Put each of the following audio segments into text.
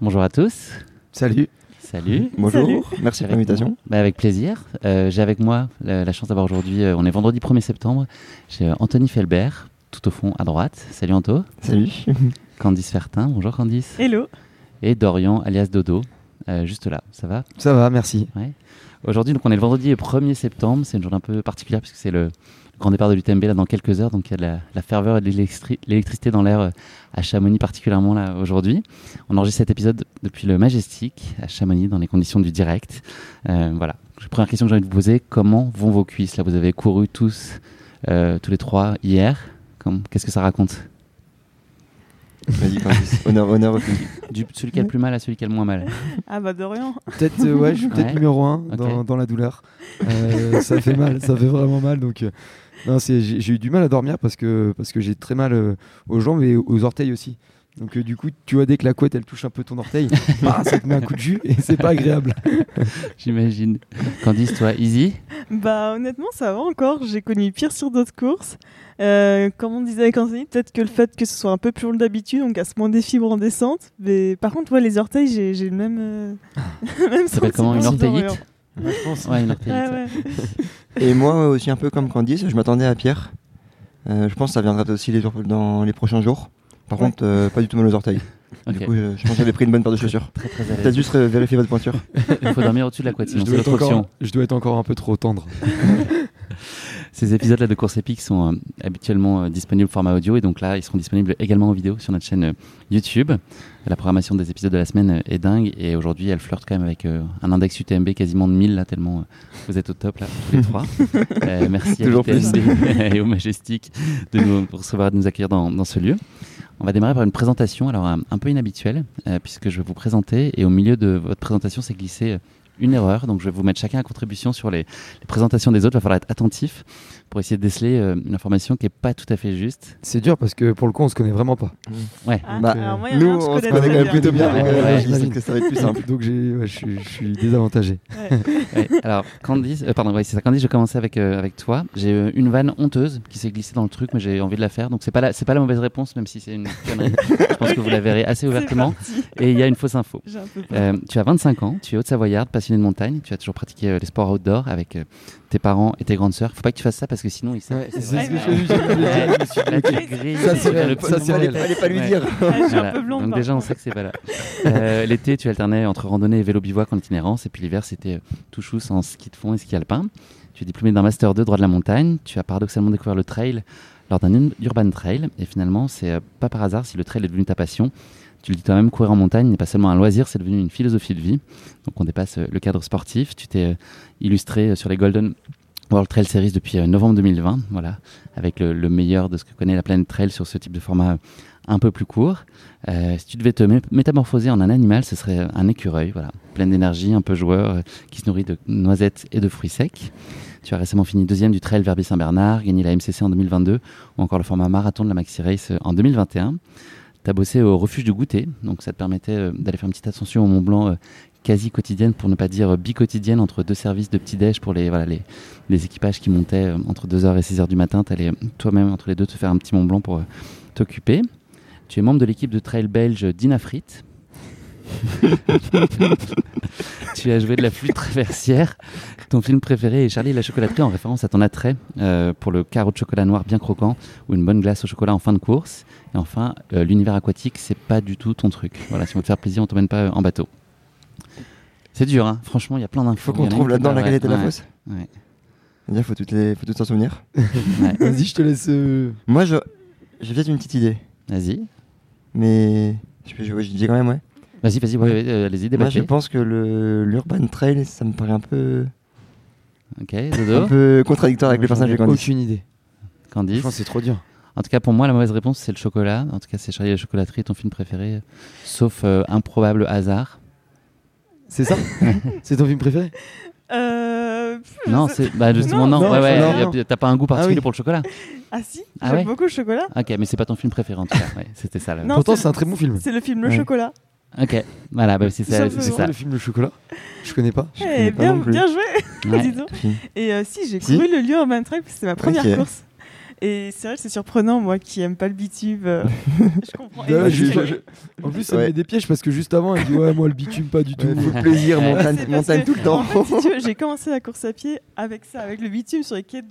Bonjour à tous. Salut. Salut. Bonjour. Salut. Merci pour l'invitation. Bah, avec plaisir. Euh, j'ai avec moi la, la chance d'avoir aujourd'hui, euh, on est vendredi 1er septembre, j'ai euh, Anthony Felbert, tout au fond à droite. Salut Anto. Salut. Candice Fertin. Bonjour Candice. Hello. Et Dorian alias Dodo, euh, juste là. Ça va? Ça va, merci. Aujourd'hui, donc on est le vendredi 1er septembre. C'est une journée un peu particulière puisque c'est le grand départ de l'UTMB là dans quelques heures. Donc il y a de la, la ferveur et de l'électri- l'électricité dans l'air euh, à Chamonix particulièrement là aujourd'hui. On enregistre cet épisode depuis le Majestic à Chamonix dans les conditions du direct. Euh, voilà. Première question que j'ai envie de vous poser comment vont vos cuisses Là, vous avez couru tous, euh, tous les trois hier. Qu'est-ce que ça raconte? Vas-y, honneur, honneur au public. du, Celui qui a le plus mal à celui qui a le moins mal. Ah bah Dorian. Peut-être, euh, ouais, je suis peut-être Ouais. numéro un dans, la douleur. Euh, ça fait mal, ça fait vraiment mal. Donc, euh, non, c'est, j'ai, j'ai eu du mal à dormir parce que, parce que j'ai très mal euh, aux jambes et aux orteils aussi. Donc, euh, du coup, tu vois, dès que la couette elle touche un peu ton orteil, bah, ça te met un coup de jus et c'est pas agréable. J'imagine. Candice, toi, easy Bah honnêtement ça va encore. J'ai connu pire sur d'autres courses. Euh, comme on disait avec Anthony, peut-être que le fait que ce soit un peu plus long d'habitude, on casse moins des fibres en descente. Mais par contre, ouais, les orteils, j'ai, j'ai le même. euh, même Ça s'appelle comment, une orteillite. Ouais, je pense. Ouais, une orteillite. Ouais. Et moi aussi, un peu comme Candice, je m'attendais à Pierre. Euh, je pense que ça viendra aussi les jours- dans les prochains jours. Par Ouais. contre, euh, pas du tout mal aux orteils. Du coup, je, je pense que j'avais pris une bonne paire de chaussures. Peut-être juste vérifier votre pointure. Il faut dormir au-dessus de la couette, Je dois, être encore, je dois être encore un peu trop tendre. Ces épisodes-là de course épique sont euh, habituellement euh, disponibles au format audio et donc là, ils seront disponibles également en vidéo sur notre chaîne euh, YouTube. La programmation des épisodes de la semaine euh, est dingue et aujourd'hui, elle flirte quand même avec euh, un index UTMB quasiment de 1000 là, tellement euh, vous êtes au top là, tous les trois. Euh, merci Toujours à l'UTMB et au Majestic de nous recevoir et de nous accueillir dans, dans ce lieu. On va démarrer par une présentation, alors un, peu inhabituelle, euh, puisque je vais vous présenter et au milieu de votre présentation, c'est glissé euh, une erreur. Donc je vais vous mettre chacun à contribution sur les, les présentations des autres. Il va falloir être attentif pour essayer de déceler euh, une information qui n'est pas tout à fait juste. C'est dur parce que pour le coup, on se connaît vraiment pas. Ouais. Ah, Bah, alors moi, Nous, on se connaît très quand même bien. plutôt bien. Ouais, donc, ouais, j'imagine que ça va être plus simple. Donc, je, suis, désavantagé. Ouais. Ouais. Alors Candice, euh, pardon, ouais, c'est ça. Candice, je vais commencer avec avec, euh, avec toi. J'ai euh, une vanne honteuse qui s'est glissée dans le truc, mais j'ai envie de la faire. Donc c'est pas la c'est pas la mauvaise réponse, même si c'est une connerie. je pense que vous la verrez assez ouvertement. Et il y a une fausse info. Un. Euh, tu as 25 ans, tu es haute-savoyarde, passionné de montagne, tu as toujours pratiqué euh, les sports outdoor avec euh, tes parents et tes grandes sœurs. Faut pas que tu fasses ça parce que sinon ils savent. Ouais, c'est ce que je Ça, c'est réel. Ça, c'est réel. Fallait pas lui dire. Donc par déjà on sait que c'est pas là. Euh, L'été tu alternais entre randonnée et vélo bivouac en itinérance et puis l'hiver c'était euh, tout chousse en ski de fond et ski alpin. Tu es diplômé d'un master 2 droit de la montagne. Tu as paradoxalement découvert le trail lors d'un ur- urban trail et finalement c'est euh, pas par hasard si le trail est devenu ta passion. Tu le dis toi-même, courir en montagne n'est pas seulement un loisir, c'est devenu une philosophie de vie. Donc on dépasse euh, le cadre sportif. Tu t'es euh, illustré euh, sur les Golden World Trail Series depuis novembre 2020, voilà, avec le, le meilleur de ce que connaît la planète trail sur ce type de format un peu plus court. Si tu devais te mé- métamorphoser en un animal, ce serait un écureuil, voilà, plein d'énergie, un peu joueur, qui se nourrit de noisettes et de fruits secs. Tu as récemment fini deuxième du Trail Verbier Saint-Bernard, gagné la MCC en 2022, ou encore le format marathon de la Maxi Race en 2021. Tu bossé au refuge du goûter, donc ça te permettait euh, d'aller faire une petite ascension au Mont Blanc euh, quasi quotidienne, pour ne pas dire euh, bi-quotidienne, entre deux services de petit-déj pour les, voilà, les, équipages qui montaient entre 2h et 6h du matin. Tu allais toi-même, entre les deux, te faire un petit Mont Blanc pour t'occuper. Tu es membre de l'équipe de trail belge Dinafrit. tu as joué de la flûte traversière. Ton film préféré est Charlie et la chocolaterie en référence à ton attrait euh, pour le carreau de chocolat noir bien croquant ou une bonne glace au chocolat en fin de course. Et enfin, euh, l'univers aquatique, c'est pas du tout ton truc. Voilà, si on veut te faire plaisir, on t'emmène pas euh, en bateau. C'est dur, hein. franchement, il y a plein d'infos. Faut Il qu'on trouve là-dedans la qualité de la ouais, fosse. ouais, C'est-à-dire, faut toutes les, faut toutes s'en souvenir. ouais. Vas-y, je te laisse. euh, Moi, je, j'ai peut-être une petite idée, Vas-y, mais je peux jouer, je dis quand même, ouais. Vas-y, vas-y, ouais, ouais, euh, allez-y, Moi, je pense que le l'urban trail, ça me paraît un peu, Ok, un Dodo, peu contradictoire avec le personnage de Candice. Aucune idée. Candice. Franchement, c'est trop dur. En tout cas, pour moi, la mauvaise réponse, c'est le chocolat. En tout cas, c'est Charlie et la chocolaterie, ton film préféré, sauf euh, improbable hasard. C'est ça? C'est ton film préféré? Euh, Non, je- c'est bah, justement non. Non, ouais, ouais, non. T'as pas un goût particulier Ah oui. pour le chocolat. Ah si, Ah j'aime ouais? beaucoup le chocolat. Ok, mais c'est pas ton film préféré en tout cas. Ouais, c'était ça. Le... Non, Pourtant, c'est- c'est un très bon film. C'est le film Le Ouais. Chocolat. Ok, voilà, bah, c'est ça. C'est C'est ça. le film Le Chocolat Je connais pas. Je Eh, pas bien, non plus. bien joué, Ouais. dis donc. Si. Et euh, si, j'ai Si couru le lieu Urban Trail, parce que c'est ma première course. Et c'est vrai que c'est surprenant, moi qui aime pas le bitume. euh, je comprends. Et Là, moi, je- j'ai- je- je- En plus, ça me met des pièges parce que juste avant, il dit Ouais, moi, le bitume, pas du tout. Ouais, full plaisir, Ouais. montagne, montagne tout le temps. En fait, si tu veux, j'ai commencé la course à pied avec ça, avec le bitume sur les quais de.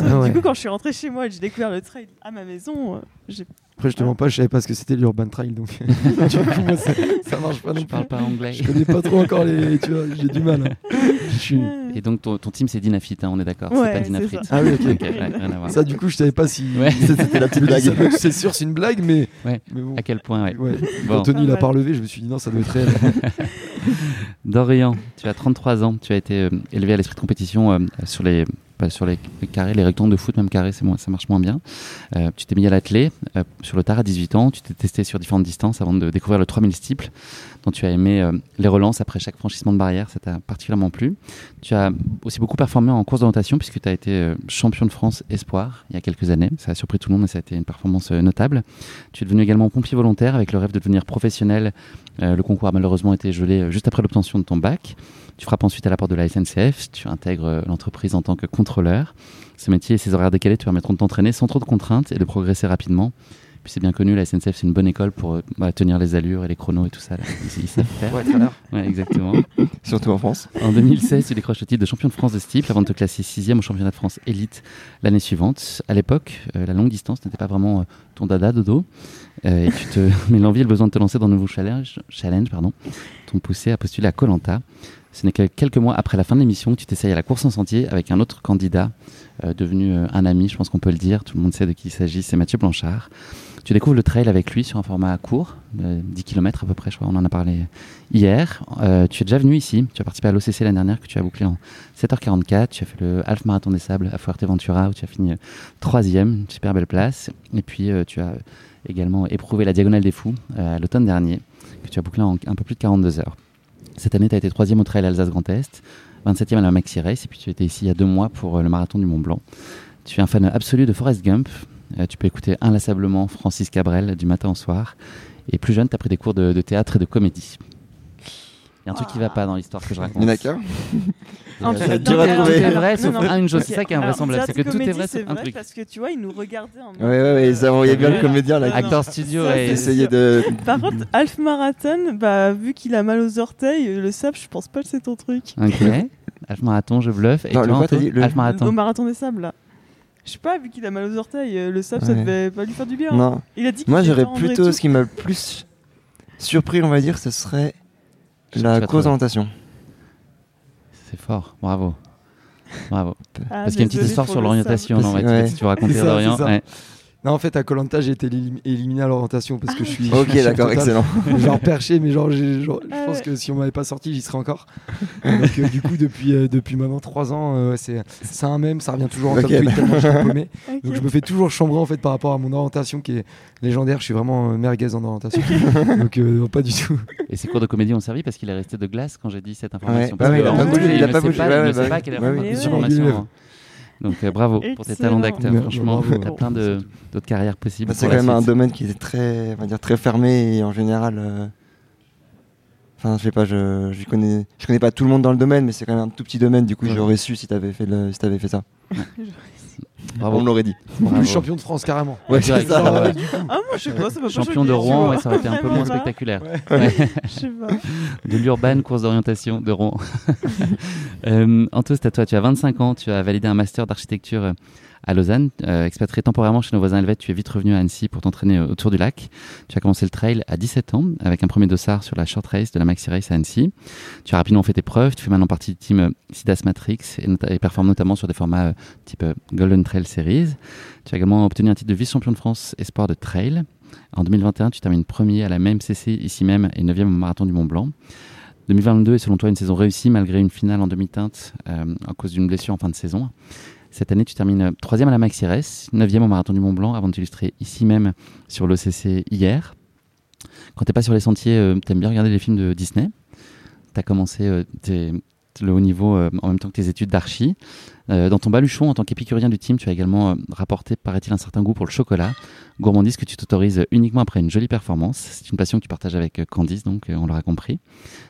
Ah ouais. Du coup, quand je suis rentrée chez moi et que j'ai découvert le trail à ma maison, euh, j'ai. Après, je te mens pas, je savais pas ce que c'était l'Urban Trail. Donc, du coup, moi, ça, ça marche pas non Je plus. parle pas anglais. Je connais pas trop encore les. Tu vois, j'ai du mal. hein. Je suis- Et donc ton, ton team c'est Dinafit, hein, on est d'accord. Ouais, c'est pas Dinafrit. ça. Ah oui, ok. Ouais, rien à voir. Ça, du coup, je savais pas si. Ouais. C'était la petite Je blague. C'est sûr, c'est une blague, mais. Ouais. mais bon. À quel point, ouais. Ouais. Bon. Anthony Pas l'a pas relevé, je me suis dit non, ça doit être réel. Dorian, tu as 33 ans, tu as été euh, élevé à l'esprit de compétition euh, sur les pas sur les, carrés, les rectangles de foot, même carrés, c'est ça marche moins bien. Euh, tu t'es mis à l'athlé euh, sur le tard à 18 ans, tu t'es testé sur différentes distances avant de découvrir le 3000 steeple, dont tu as aimé euh, les relances après chaque franchissement de barrière, ça t'a particulièrement plu. Tu as aussi beaucoup performé en course d'orientation puisque tu as été euh, champion de France espoir il y a quelques années. Ça a surpris tout le monde et ça a été une performance euh, notable. Tu es devenu également pompier volontaire avec le rêve de devenir professionnel. Euh, le concours a malheureusement été gelé euh, juste après l'obtention de ton bac. Tu frappes ensuite à la porte de la SNCF, tu intègres euh, l'entreprise en tant que contrôleur. Ce métier et ses horaires décalés te permettront de t'entraîner sans trop de contraintes et de progresser rapidement. Puis c'est bien connu, la SNCF c'est une bonne école pour euh, bah, tenir les allures et les chronos et tout ça. là. Ils, ils savent faire. Ouais. Ouais, exactement. Surtout en France. En 2016, tu décroches le titre de champion de France de steeple avant de te classer sixième au championnat de France élite l'année suivante. À l'époque, euh, la longue distance n'était pas vraiment euh, ton dada dodo. Euh, et tu te... Mais l'envie et le besoin de te lancer dans de nouveaux challenges, challenge, pardon, t'ont poussé à postuler à Colanta. Ce n'est que quelques mois après la fin de l'émission que tu t'essayes à la course en sentier avec un autre candidat euh, devenu euh, un ami, je pense qu'on peut le dire. Tout le monde sait de qui il s'agit, c'est Mathieu Blanchard. Tu découvres le trail avec lui sur un format court, de 10 km à peu près, je crois, on en a parlé hier. Euh, tu es déjà venu ici, tu as participé à l'OCC l'année dernière que tu as bouclé en 7h44. Tu as fait le half marathon des sables à Fuerteventura où tu as fini troisième, super belle place. Et puis tu as également éprouvé la diagonale des fous à l'automne dernier que tu as bouclé en un peu plus de 42 heures. Cette année, tu as été troisième au trail Alsace Grand Est, 27e à la Maxi Race et puis tu étais ici il y a deux mois pour euh, le marathon du Mont Blanc. Tu es un fan absolu de Forrest Gump. Euh, tu peux écouter inlassablement Francis Cabrel du matin au soir. Et plus jeune, tu as pris des cours de, de théâtre et de comédie. Il y a un truc qui va pas dans l'histoire que je raconte. Il y en fait, va être non, dur à mais trouver. Tout est vrai, non, sauf non. une chose. C'est ça qui est invraisemblable. C'est que tout est vrai, c'est sauf un truc. parce que tu vois, ils nous regardaient en Ouais, ouais, ouais, ça envoyait bien le comédien là. non, qui non. Acteur studio et. essayait de. Par contre, Half Marathon, bah, vu qu'il a mal aux orteils, le sable, je pense pas que c'est ton truc. Ok. Half marathon, je bluffe. Et Non, le toi, quoi, t'as Anto dit Le- Half Au marathon. marathon des sables, là. Je sais pas, vu qu'il a mal aux orteils, euh, le sable, ça devait pas lui faire du bien. Non. Il a dit qu'il Moi, j'aurais plutôt. Ce qui m'a le plus surpris, on va dire, ce serait Tu la vas cause trouver. orientation. C'est fort, bravo. Bravo. Ah, Parce qu'il y a une petite histoire sur l'orientation, sable. non, ouais, tu, raconter Dorian ouais. Non, en fait, à Colanta, j'ai été élim- éliminé à l'orientation parce que je suis. Ok, je suis d'accord, excellent. genre perché, mais genre, je Ah pense que si on m'avait pas sorti, j'y serais encore. Donc, euh, du coup, depuis, euh, depuis maintenant 3 ans, euh, c'est c'est un même, ça revient toujours en top Ok. tweet tellement je suis paumé. Ok. Donc, je me fais toujours chambrer en fait par rapport à mon orientation qui est légendaire. Je suis vraiment euh, merguez en orientation. Donc, euh, non, pas du tout. Et ces cours de comédie ont servi parce qu'il est resté de glace quand j'ai dit cette information. Ouais, Parce ouais, que il bougé, il ne a pas bougé, il ne sait bah pas quelle est Donc euh, bravo pour tes talents d'acteur. Ouais, Franchement, bravo. t'as plein de- d'autres carrières possibles. Bah, c'est quand même un domaine qui est très, on va dire, très fermé et en général. euh, Enfin, je sais pas, je, je connais, je connais pas tout le monde dans le domaine, mais c'est quand même un tout petit domaine. Du coup, Ouais. j'aurais su si fait, le, si t'avais fait ça. Bravo. On me l'aurait dit. Plus, champion de France carrément. Ouais, Direct, ça. ouais. Ah, moi, je sais pas, ça m'a pas Champion de choqué, Rouen, ouais, ça aurait été un peu moins spectaculaire. Je sais pas. De l'urban, course d'orientation de Rouen. euh, Anto, c'est à toi. Tu as 25 ans, tu as validé un master d'architecture euh, à Lausanne. Euh, expatrié temporairement chez nos voisins helvètes, tu es vite revenu à Annecy pour t'entraîner euh, autour du lac. Tu as commencé le trail à 17 ans avec un premier dossard sur la short race de la Maxi Race à Annecy. Tu as rapidement fait tes preuves. Tu fais maintenant partie du team euh, Sidas Matrix et, et performes notamment sur des formats type Golden Trail Series. Tu as également obtenu un titre de vice-champion de France espoir de trail. En 2021, tu termines premier à la même CC ici même et 9e au marathon du Mont Blanc. 2022 est selon toi une saison réussie malgré une finale en demi-teinte euh, à cause d'une blessure en fin de saison. Cette année, tu termines troisième à la Maxi 9e au marathon du Mont Blanc avant de t'illustrer ici même sur l'OCC hier. Quand t'es pas sur les sentiers, euh, t'aimes bien regarder les films de Disney. T'as commencé euh, le haut niveau euh, en même temps que tes études d'archi. Euh, dans ton baluchon, en tant qu'épicurien du team, tu as également euh, rapporté, paraît-il, un certain goût pour le chocolat. Gourmandise que tu t'autorises uniquement après une jolie performance. C'est une passion que tu partages avec euh, Candice, donc on l'aura compris.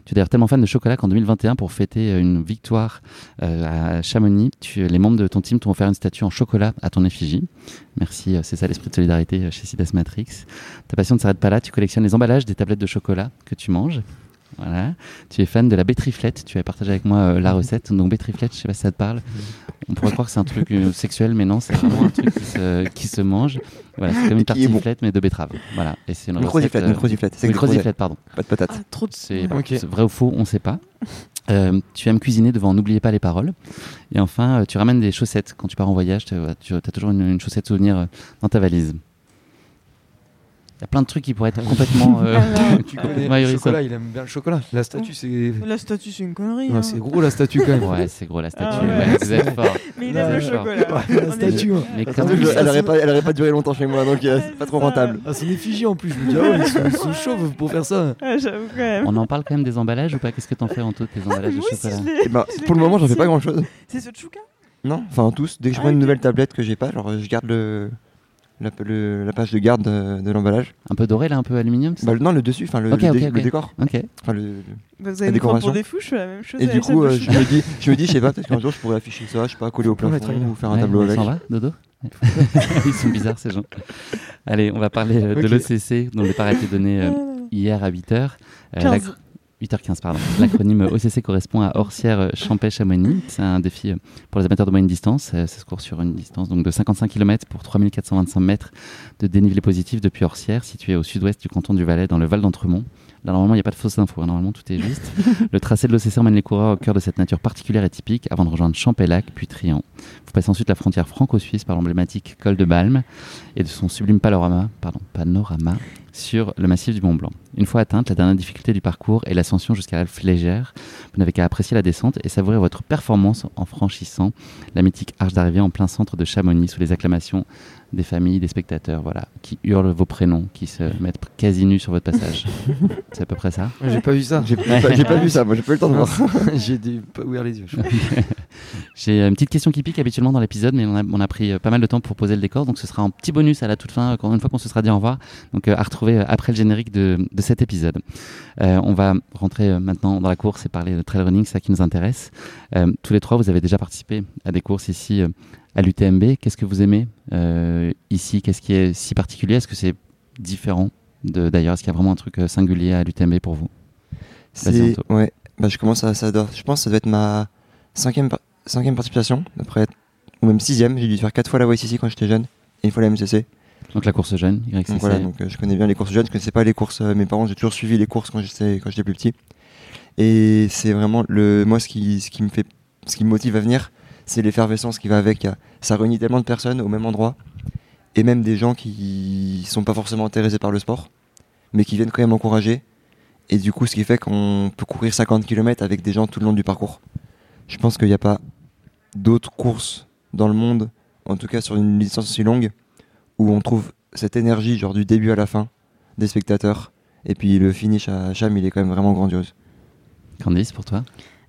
Tu es d'ailleurs tellement fan de chocolat qu'en 2021, pour fêter une victoire à Chamonix, les membres de ton team t'ont offert une statue en chocolat à ton effigie. Merci, c'est ça l'esprit de solidarité chez Sidas Matrix. Ta passion ne s'arrête pas là, tu collectionnes les emballages des tablettes de chocolat que tu manges. Voilà. Tu es fan de la bétriflette, tu as partagé avec moi euh, la recette. Donc bétriflette, je sais pas si ça te parle. On pourrait croire que c'est un truc euh, sexuel, mais non, c'est vraiment un truc qui se, qui se mange. Voilà, c'est comme une est bon. tartiflette, mais de betterave. Voilà. Et c'est une Une recette, croziflette, euh. C'est pardon. Pas de patates. Ah, trop de C'est Ok. c'est vrai ou faux, on ne sait pas. Euh, tu aimes cuisiner devant N'oubliez pas les paroles. Et enfin, euh, tu ramènes des chaussettes quand tu pars en voyage. Tu as toujours une, une chaussette souvenir dans ta valise. Il y a plein de trucs qui pourraient être complètement. euh, Alors, Tu connais le chocolat, il aime bien le chocolat. La statue, c'est. La statue, c'est une connerie. Ouais, hein. c'est gros la statue quand même. Ouais, c'est gros la statue. Ah ouais. ouais, vous êtes fort. Mais il aime le chocolat. La statue. hein. Mais quand même, elle, aurait pas, elle aurait pas duré longtemps chez moi, donc euh, Ouais, c'est pas trop ça. rentable. Ah, c'est une effigie en plus. Je me dis, ah ouais, ils sont, chauves pour faire ça. Ah, J'avoue quand même. on en parle quand même des emballages ou pas? Qu'est-ce que t'en fais en tout tes emballages de chocolat? Eh ben, pour le moment, j'en fais pas collectionné. grand chose. C'est ce chouka? Non, enfin tous. Dès que je Ah, prends une nouvelle tablette que j'ai pas, genre je garde le, la, le- la page de garde de, de l'emballage. Un peu doré là, un peu aluminium ça Bah, non, le dessus, enfin le, Ok, le dé- le décor. Le- Bah, Vous La me prendre décoration. pour des fous, je fais la même chose. Et du coup, euh, je me dis, je me dis, je sais pas, peut-être qu'un jour je pourrais afficher ça, je sais pas, coller au plafond ou faire un tableau avec. s'en va, Dodo Ils sont bizarres ces gens. Allez, on va parler euh, de l'OCC dont le départ a été donné euh, hier à 8h. 15. 8h15, pardon. L'acronyme OCC correspond à Orsière Champais Chamonix. C'est un défi euh, pour les amateurs de moyenne distance. Euh, Ça se court sur une distance donc de 55 km pour 3425 mètres de dénivelé positif depuis Orsière, situé au sud-ouest du canton du Valais, dans le Val d'Entremont. Là, normalement, il n'y a pas de fausses infos. hein. Normalement, tout est juste. le tracé de l'OCC emmène les coureurs au cœur de cette nature particulière et typique avant de rejoindre Champais-Lac, puis Trian. Vous passez ensuite la frontière franco-suisse par l'emblématique col de Balme et de son sublime panorama, pardon, panorama sur le massif du Mont Blanc. Une fois atteinte, la dernière difficulté du parcours est l'ascension jusqu'à l'Alpe légère. Vous n'avez qu'à apprécier la descente et savourer votre performance en franchissant la mythique arche d'arrivée en plein centre de Chamonix sous les acclamations des familles, des spectateurs, voilà, qui hurlent vos prénoms, qui se mettent quasi nus sur votre passage. C'est à peu près ça. J'ai pas vu ça. J'ai pas, j'ai pas vu ça, moi j'ai pas eu le temps de voir. J'ai pas ouvert les yeux. J'ai une petite question qui pique habituellement dans l'épisode, mais on a, on a pris euh, pas mal de temps pour poser le décor, donc ce sera un petit bonus à la toute fin, quand- une fois qu'on se sera dit au revoir, donc euh, à retrouver euh, après le générique de, de cet épisode. Euh, on va rentrer euh, maintenant dans la course et parler de trail running, c'est ça qui nous intéresse. Euh, tous les trois, vous avez déjà participé à des courses ici à l'UTMB. Qu'est-ce que vous aimez ici? Qu'est-ce qui est si particulier? Est-ce que c'est différent d'ailleurs? Est-ce qu'il y a vraiment un truc singulier à l'UTMB pour vous? Ouais, bah je commence à, ça doit, je pense que ça doit être ma cinquième, cinquième participation, après, ou même sixième, j'ai dû faire quatre fois la YCC quand j'étais jeune, et une fois la MCC. Donc la course jeune, YCC. Donc voilà, donc euh, je connais bien les courses jeunes, je connaissais pas les courses, euh, mes parents, j'ai toujours suivi les courses quand j'étais, quand j'étais plus petit. Et c'est vraiment le, moi ce qui, ce qui me fait, ce qui me motive à venir, c'est l'effervescence qui va avec. Ça réunit tellement de personnes au même endroit, et même des gens qui sont pas forcément intéressés par le sport, mais qui viennent quand même encourager. Et du coup, ce qui fait qu'on peut courir 50 km avec des gens tout le long du parcours. Je pense qu'il n'y a pas d'autres courses dans le monde, en tout cas sur une distance aussi longue, où on trouve cette énergie, genre du début à la fin, des spectateurs. Et puis le finish à Cham, il est quand même vraiment grandiose. Candice, pour toi?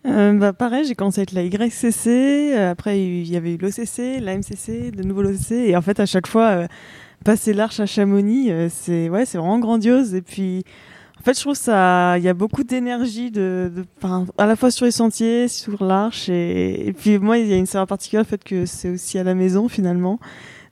Euh, bah, pareil, j'ai commencé avec la YCC, euh, après il y avait eu l'OCC, la MCC, de nouveau l'OCC, et en fait à chaque fois, euh, passer l'arche à Chamonix, euh, c'est ouais, c'est vraiment grandiose. Et puis, en fait, je trouve ça, il y a beaucoup d'énergie de, de- enfin, à la fois sur les sentiers, sur l'arche, et, et puis moi, il y a une saveur particulière, le fait que c'est aussi à la maison finalement.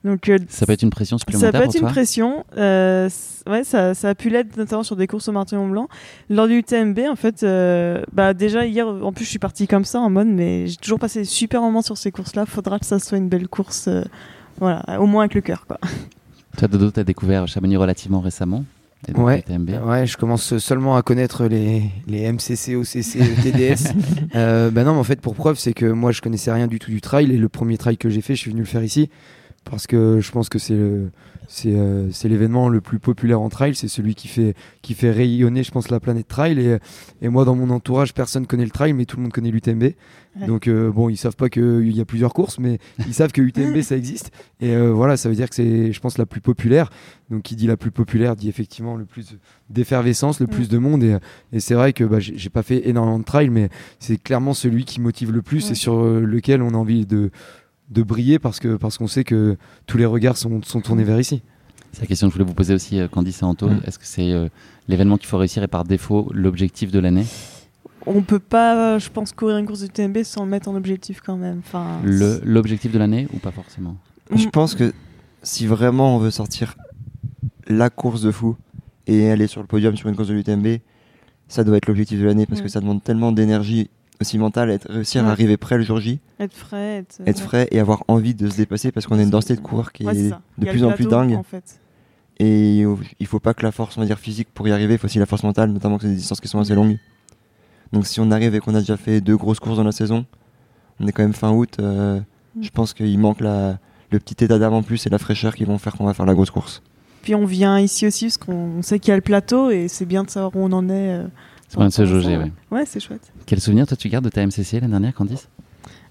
Donc, euh, Ça peut être une pression ça supplémentaire peut être pour une toi pression. euh, ouais, ça, ça a pu l'être notamment sur des courses au Martin Mont Blanc. Lors du UTMB, en fait, euh, bah déjà hier, en plus, je suis partie comme ça en mode, mais j'ai toujours passé des super moments sur ces courses-là. Faudra que ça soit une belle course, euh, voilà, au moins avec le cœur, quoi. Toi, Dodo, tu as découvert Chamonix relativement récemment. Ouais. Ouais, je commence seulement à connaître les, les MCC, OCC, TDS. euh, bah non, mais en fait, pour preuve, c'est que moi, je connaissais rien du tout du trail et le premier trail que j'ai fait, je suis venu le faire ici parce que je pense que c'est euh, c'est l'événement le plus populaire en trail, c'est celui qui fait qui fait rayonner, je pense, la planète trail. Et, et moi, dans mon entourage, personne connaît le trail, mais tout le monde connaît l'UTMB. Ouais. Donc euh, bon, ils savent pas qu'il y a plusieurs courses, mais ils savent que UTMB ça existe. Et euh, voilà, ça veut dire que c'est, je pense, la plus populaire. Donc qui dit la plus populaire dit effectivement le plus d'effervescence, le Mm. plus de monde. Et, et c'est vrai que bah, j'ai pas fait énormément de trail, mais c'est clairement celui qui motive le plus Ouais. et sur lequel on a envie de, de briller parce que parce qu'on sait que tous les regards sont, sont tournés vers ici. C'est la question que je voulais vous poser aussi, euh, Candice et Anto. Mm. Est-ce que c'est euh, l'événement qu'il faut réussir et par défaut l'objectif de l'année? On peut pas, je pense, courir une course du UTMB sans le mettre en objectif quand même. Enfin, Le- L'objectif de l'année ou pas forcément? Je pense que si vraiment on veut sortir la course de fou et aller sur le podium sur une course de l'UTMB, ça doit être l'objectif de l'année parce que ça demande tellement d'énergie aussi mentale, être, réussir Ouais. à arriver près le jour J, être frais, être, être frais et avoir envie de se dépasser parce qu'on a une densité de coureurs qui Ouais, est de plus en plus dingue. En fait. Et il faut pas que la force on va dire, physique pour y arriver, il faut aussi la force mentale, notamment que c'est des distances qui sont assez longues. Donc si on arrive et qu'on a déjà fait deux grosses courses dans la saison, on est quand même fin août, euh, Mm. je pense qu'il manque la, le petit état d'âme en plus et la fraîcheur qui vont faire qu'on va faire la grosse course. Puis on vient ici aussi parce qu'on sait qu'il y a le plateau et c'est bien de savoir où on en est. euh, De se jauger, ouais. Ouais, c'est chouette. Quel souvenir toi tu gardes de ta MCC l'année dernière, Candice?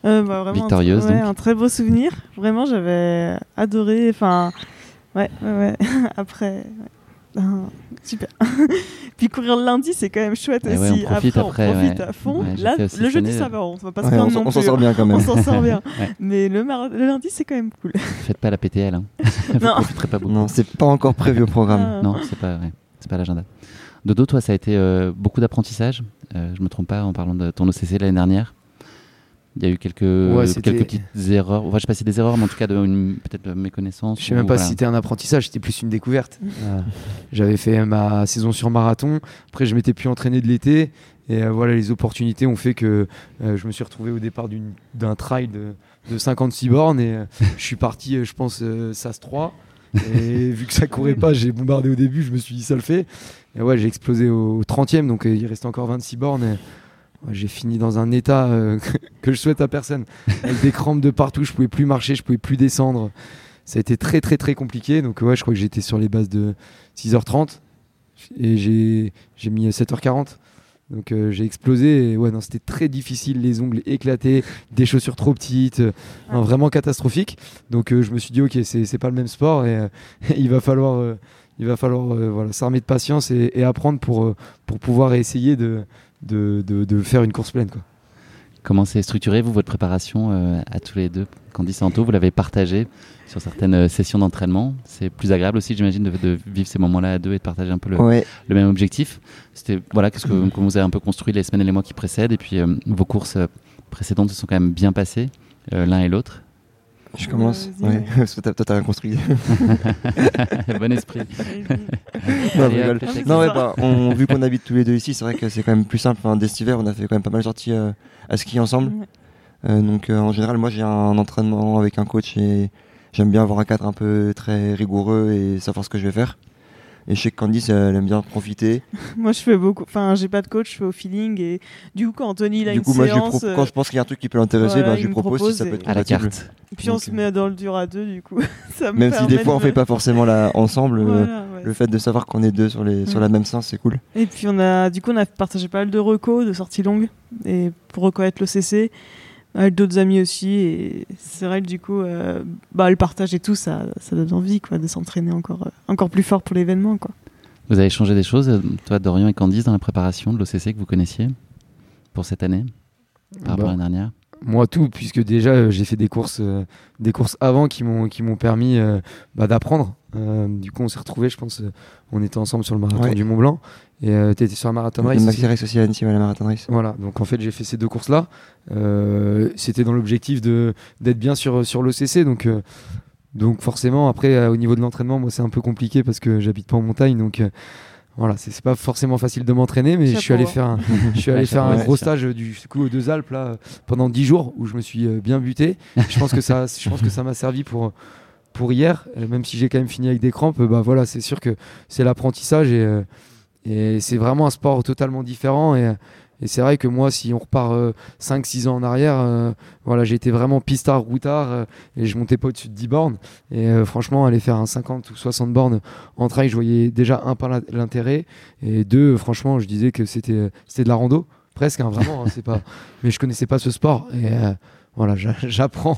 Euh, bah, vraiment un Victorieuse, ouais, donc. un très beau souvenir. Vraiment, j'avais adoré. Enfin, ouais, ouais, ouais. Après, ouais. Ah, super. Puis courir le lundi, c'est quand même chouette Eh ouais, aussi. on profite après, on profite ouais. à fond. Là, le jeudi, ça va. On va pas se on s'en- on sort bien quand On même. s'en sort bien. Ouais. Mais le, mar- le lundi, c'est quand même cool. Faites pas la PTL, hein. Vous Non. profiterez pas beaucoup. Non, c'est pas encore prévu au programme. Ah. Non, c'est pas, ouais, c'est pas l'agenda. Dodo, toi, ça a été euh, beaucoup d'apprentissage. Euh, je me trompe pas en parlant de ton OCC l'année dernière. Il y a eu quelques, Ouais, quelques petites erreurs. Enfin, je sais pas si des erreurs, mais en tout cas, peut-être de méconnaissance. Je sais même pas voilà. si c'était un apprentissage, c'était plus une découverte. Euh, J'avais fait ma saison sur marathon. Après, je m'étais plus entraîné de l'été. Et euh, voilà, les opportunités ont fait que euh, je me suis retrouvé au départ d'un trail de, de 56 bornes. Et je suis parti, je pense, SAS 3. Et vu que ça courait pas, j'ai bombardé au début. Je me suis dit, ça le fait. Et ouais, j'ai explosé au 30e. Donc, euh, il restait encore 26 bornes. Et, j'ai fini dans un état euh, que je souhaite à personne. Avec des crampes de partout. Je pouvais plus marcher, je pouvais plus descendre ça a été très très très compliqué. Donc ouais, je crois que j'étais sur les bases de 6h30 et j'ai mis 7h40. Donc euh, j'ai explosé et ouais non c'était très difficile, les ongles éclatés, des chaussures trop petites, euh, non, vraiment catastrophique. Donc je me suis dit ok c'est pas le même sport et il va falloir il va falloir euh, voilà s'armer de patience et, et apprendre pour euh, pour pouvoir essayer de de, de, de faire une course pleine quoi. Comment c'est structuré, vous, votre préparation euh, à tous les deux? Candice et Anto, vous l'avez partagé sur certaines sessions d'entraînement. C'est plus agréable aussi, j'imagine, de, de vivre ces moments-là à deux et de partager un peu le, Ouais, le même objectif. C'était voilà, qu'est-ce que comment vous avez un peu construit les semaines et les mois qui précèdent, et puis euh, vos courses précédentes se sont quand même bien passées, euh, l'un et l'autre. Je commence. Ouais, parce que toi, t'as- rien construit. bon esprit. non, Allez, je rigole. hop. Non, ouais, bah, on, vu qu'on habite tous les deux ici, c'est vrai que c'est quand même plus simple. Enfin, dès cet hiver, on a fait quand même pas mal de sorties euh, à ski ensemble. Ouais. Euh, donc, euh, en général, moi, j'ai un entraînement avec un coach et j'aime bien avoir un cadre un peu très rigoureux et savoir ce que je vais faire. Et je sais que Candice, elle aime bien profiter. Moi, je fais beaucoup. Enfin, j'ai pas de coach, je fais au feeling. Et du coup, quand Anthony il a du une coup, moi, je lui séance, pro- euh, quand je pense qu'il y a un truc qui peut l'intéresser, voilà, bah, je il lui me propose, propose si ça peut et- être À la compatible. carte. puis on donc, se euh, met dans le dur à deux, du coup. ça me Même si des permet fois, on de- fait pas forcément là ensemble, euh, Voilà, ouais. le fait de savoir qu'on est deux sur, les, sur la même séance, c'est cool. Et puis on a, du coup, on a partagé pas mal de recos, de sorties longues, et pour reconnaître l'OCC, avec d'autres amis aussi. Et c'est vrai que du coup, euh, bah, le partage et tout, ça, ça donne envie, quoi, de s'entraîner encore, euh, encore plus fort pour l'événement, quoi. Vous avez changé des choses, euh, toi, Dorian et Candice, dans la préparation de l'OCC que vous connaissiez pour cette année par rapport à Bah, l'année dernière? Moi tout, puisque déjà euh, j'ai fait des courses, euh, des courses avant qui m'ont qui m'ont permis euh, bah, d'apprendre. Du coup, on s'est retrouvés, je pense, on était ensemble sur le marathon Ouais. du Mont Blanc et tu étais sur un marathon race. Maxi Race aussi à Annecy, la Marathon Race. Voilà, donc en fait j'ai fait ces deux courses-là. Euh, C'était dans l'objectif de d'être bien sur, sur l'OCC. Donc, donc forcément, après, au niveau de l'entraînement, moi c'est un peu compliqué parce que j'habite pas en montagne. Donc voilà, c'est pas forcément facile de m'entraîner, mais je suis allé hein. faire un, je suis allé faire un gros stage du coup aux deux Alpes là, pendant 10 jours où je me suis euh, bien buté. Je pense que ça je pense que ça m'a servi pour pour hier, même si j'ai quand même fini avec des crampes, bah voilà, c'est sûr que c'est l'apprentissage et, euh, et c'est vraiment un sport totalement différent. Et, et c'est vrai que moi, si on repart 5-6 ans en arrière, euh, voilà, j'ai été vraiment pistard, routard euh, et je montais pas au-dessus de 10 bornes. Et euh, franchement, aller faire un 50 ou 60 bornes en trail, je voyais déjà un par l'in- l'intérêt et deux, franchement, je disais que c'était c'était de la rando, presque, hein, vraiment. hein, c'est pas, mais je connaissais pas ce sport et euh, voilà, j'a- j'apprends,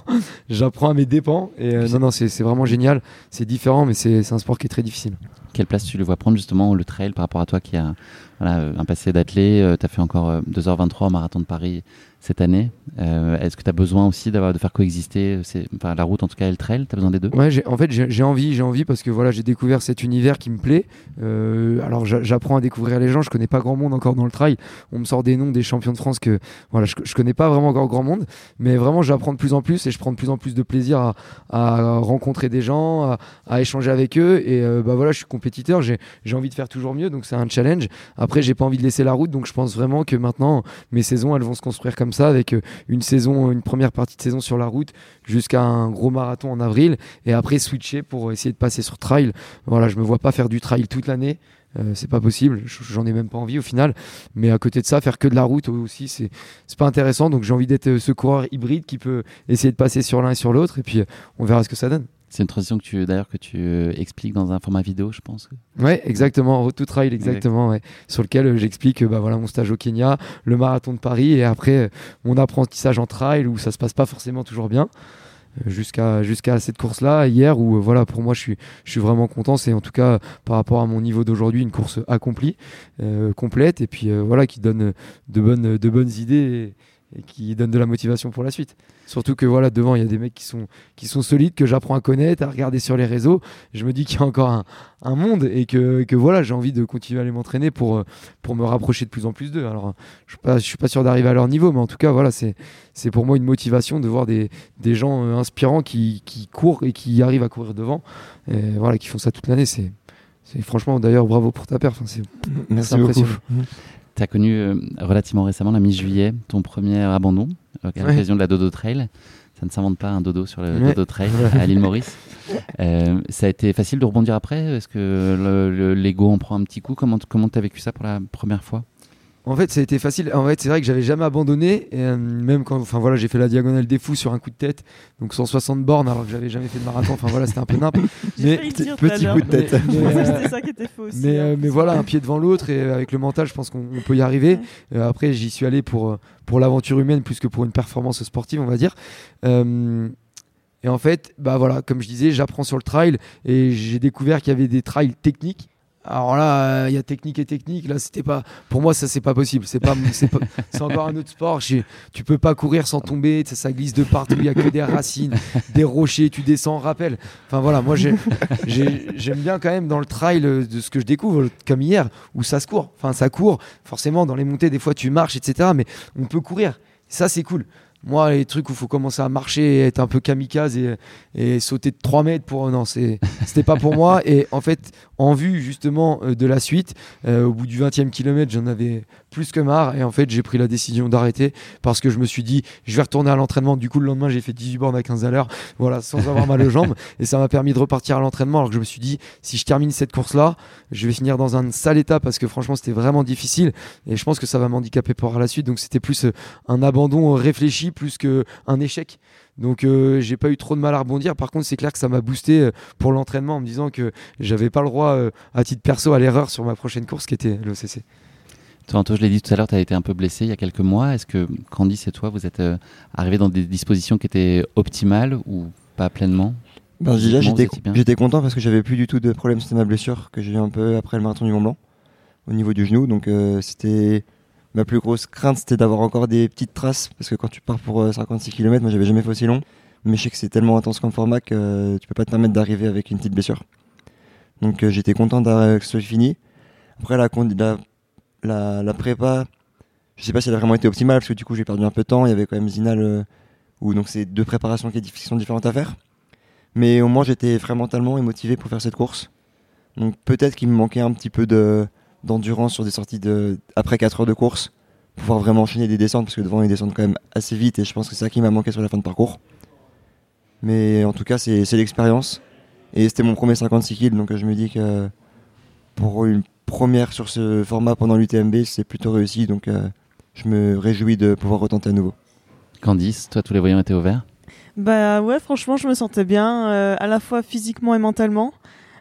j'apprends à mes dépens. Et euh, non, non, c'est vraiment génial. C'est différent, mais c'est un sport qui est très difficile. Quelle place tu le vois prendre justement le trail par rapport à toi qui a euh, un passé d'athlète Tu as fait encore euh, 2h23 au marathon de Paris cette année. Euh, Est-ce que tu as besoin aussi de faire coexister euh, la route en tout cas et le trail? Tu as besoin des deux? En fait, j'ai envie, j'ai envie parce que voilà, j'ai découvert cet univers qui me plaît. Euh, alors, j'a- j'apprends à découvrir les gens. Je connais pas grand monde encore dans le trail. On me sort des noms des champions de France que voilà, je, je connais pas vraiment encore grand monde, mais vraiment, j'apprends de plus en plus et je prends de plus en plus de plaisir à, rencontrer des gens, à, échanger avec eux. Et euh, bah voilà, je suis J'ai envie de faire toujours mieux, donc c'est un challenge. Après, j'ai pas envie de laisser la route, donc je pense vraiment que maintenant, mes saisons, elles vont se construire comme ça, avec euh, une saison, une première partie de saison sur la route jusqu'à un gros marathon en avril et après switcher pour essayer de passer sur trail. Voilà, je me vois pas faire du trail toute l'année. Euh, c'est pas possible, j'en ai même pas envie au final. Mais à côté de ça, faire que de la route aussi, c'est pas intéressant. Donc j'ai envie d'être euh, ce coureur hybride qui peut essayer de passer sur l'un et sur l'autre. Et puis on verra ce que ça donne. C'est une transition que tu d'ailleurs que tu euh, expliques dans un format vidéo, je pense. Ouais, exactement, Road to Trail, exactement, ouais. sur lequel euh, j'explique euh, bah, voilà, mon stage au Kenya, le marathon de Paris et après mon apprentissage en trail où ça se passe pas forcément toujours bien. Jusqu'à jusqu'à cette course-là, hier, où euh, voilà, pour moi, je suis, je suis vraiment content. C'est en tout cas, par rapport à mon niveau d'aujourd'hui, une course accomplie, euh, complète, et puis euh, voilà, qui donne de bonnes, de bonnes idées et, et qui donne de la motivation pour la suite. Surtout que voilà, devant, il y a des mecs qui sont, qui sont solides, que j'apprends à connaître, à regarder sur les réseaux. Je me dis qu'il y a encore un, un monde et que, que voilà, j'ai envie de continuer à aller m'entraîner pour, pour me rapprocher de plus en plus d'eux. Alors, je suis je suis pas sûr d'arriver à leur niveau, mais en tout cas, voilà, c'est, pour moi une motivation de voir des, des gens euh, inspirants qui, qui courent et qui arrivent à courir devant, et voilà, qui font ça toute l'année. C'est, franchement, d'ailleurs, bravo pour ta perf. Enfin, c'est, Merci C'est beaucoup. Tu as connu euh, relativement récemment, la mi-juillet, ton premier abandon euh, à Ouais. l'occasion de la Dodo Trail. Ça ne s'invente pas un dodo sur le Ouais. Dodo Trail à l'île Maurice. Euh, ça a été facile de rebondir après? Est-ce que le- le- l'ego en prend un petit coup? Comment comment tu as vécu ça pour la première fois? En fait, ça a été facile. En fait, c'est vrai que j'avais jamais abandonné, et, euh, même quand, enfin voilà, j'ai fait la diagonale des fous sur un coup de tête, donc 160 bornes, alors que j'avais jamais fait de marathon. Enfin voilà, c'était un peu nimp. Mais petit- coup de tête. Mais, euh, c'était ça qui était faux aussi. mais, hein. euh, mais voilà, un pied devant l'autre et avec le mental, je pense qu'on on peut y arriver. Après, j'y suis allé pour, pour l'aventure humaine plus que pour une performance sportive, on va dire. Et en fait, bah voilà, comme je disais, j'apprends sur le trail et j'ai découvert qu'il y avait des trails techniques. Alors là, il y a technique et technique. Là, c'était pas. Pour moi, ça c'est pas possible. C'est pas. C'est encore un autre sport. Tu peux pas courir sans tomber. Ça, glisse de partout. Il y a que des racines, des rochers. Tu descends. Rappel. Enfin voilà. Moi, j'ai- j'ai- j'aime bien quand même dans le trail euh, de ce que je découvre, comme hier, où ça se court. Enfin, ça court. Forcément, dans les montées, des fois, tu marches, etc. Mais on peut courir. Ça, c'est cool. Moi, les trucs où il faut commencer à marcher, et être un peu kamikaze et, et sauter de 3 mètres pour. Non, c'était pas pour moi. Et en fait, en vue justement euh, de la suite, euh, au bout du 20e kilomètre, j'en avais plus que marre. Et en fait, j'ai pris la décision d'arrêter parce que je me suis dit, je vais retourner à l'entraînement. Du coup, le lendemain, j'ai fait 18 bornes à 15 à l'heure, voilà, sans avoir mal aux jambes. Et ça m'a permis de repartir à l'entraînement. Alors que je me suis dit, si je termine cette course-là, je vais finir dans un sale état parce que franchement, c'était vraiment difficile. Et je pense que ça va m'handicaper pour la suite. Donc, c'était plus euh, un abandon euh, réfléchi plus qu'un échec. Donc euh, j'ai pas eu trop de mal à rebondir. Par contre, c'est clair que ça m'a boosté euh, pour l'entraînement en me disant que j'avais pas le droit euh, à titre perso à l'erreur sur ma prochaine course qui était l'OCC. Toi, Anto, je l'ai dit tout à l'heure, tu as été un peu blessé il y a quelques mois. Est-ce que Candice et toi, vous êtes euh, arrivés dans des dispositions qui étaient optimales ou pas pleinement? Ben, déjà, j'étais content parce que j'avais plus du tout de problème à ma blessure que j'ai eu un peu après le marathon du Mont Blanc au niveau du genou. Donc euh, c'était ma plus grosse crainte c'était d'avoir encore des petites traces parce que quand tu pars pour euh, 56 km, moi j'avais jamais fait aussi long. Mais je sais que c'est tellement intense comme format que euh, tu peux pas te permettre d'arriver avec une petite blessure. Donc euh, j'étais content que ce soit fini. Après la, la, la, prépa, je sais pas si elle a vraiment été optimale parce que du coup j'ai perdu un peu de temps. Il y avait quand même Zinal euh, où donc c'est deux préparations qui, sont différentes à faire. Mais au moins j'étais très mentalement et motivé pour faire cette course. Donc peut-être qu'il me manquait un petit peu de d'endurance sur des sorties de après 4 heures de course pour pouvoir vraiment enchaîner des descentes parce que devant ils descendent quand même assez vite et je pense que c'est ça qui m'a manqué sur la fin de parcours. Mais en tout cas c'est l'expérience et c'était mon premier 56 kills donc je me dis que pour une première sur ce format pendant l'UTMB c'est plutôt réussi donc euh, je me réjouis de pouvoir retenter à nouveau. Candice, toi, tous les voyants étaient ouverts. Bah ouais, franchement, je me sentais bien, euh, à la fois physiquement et mentalement.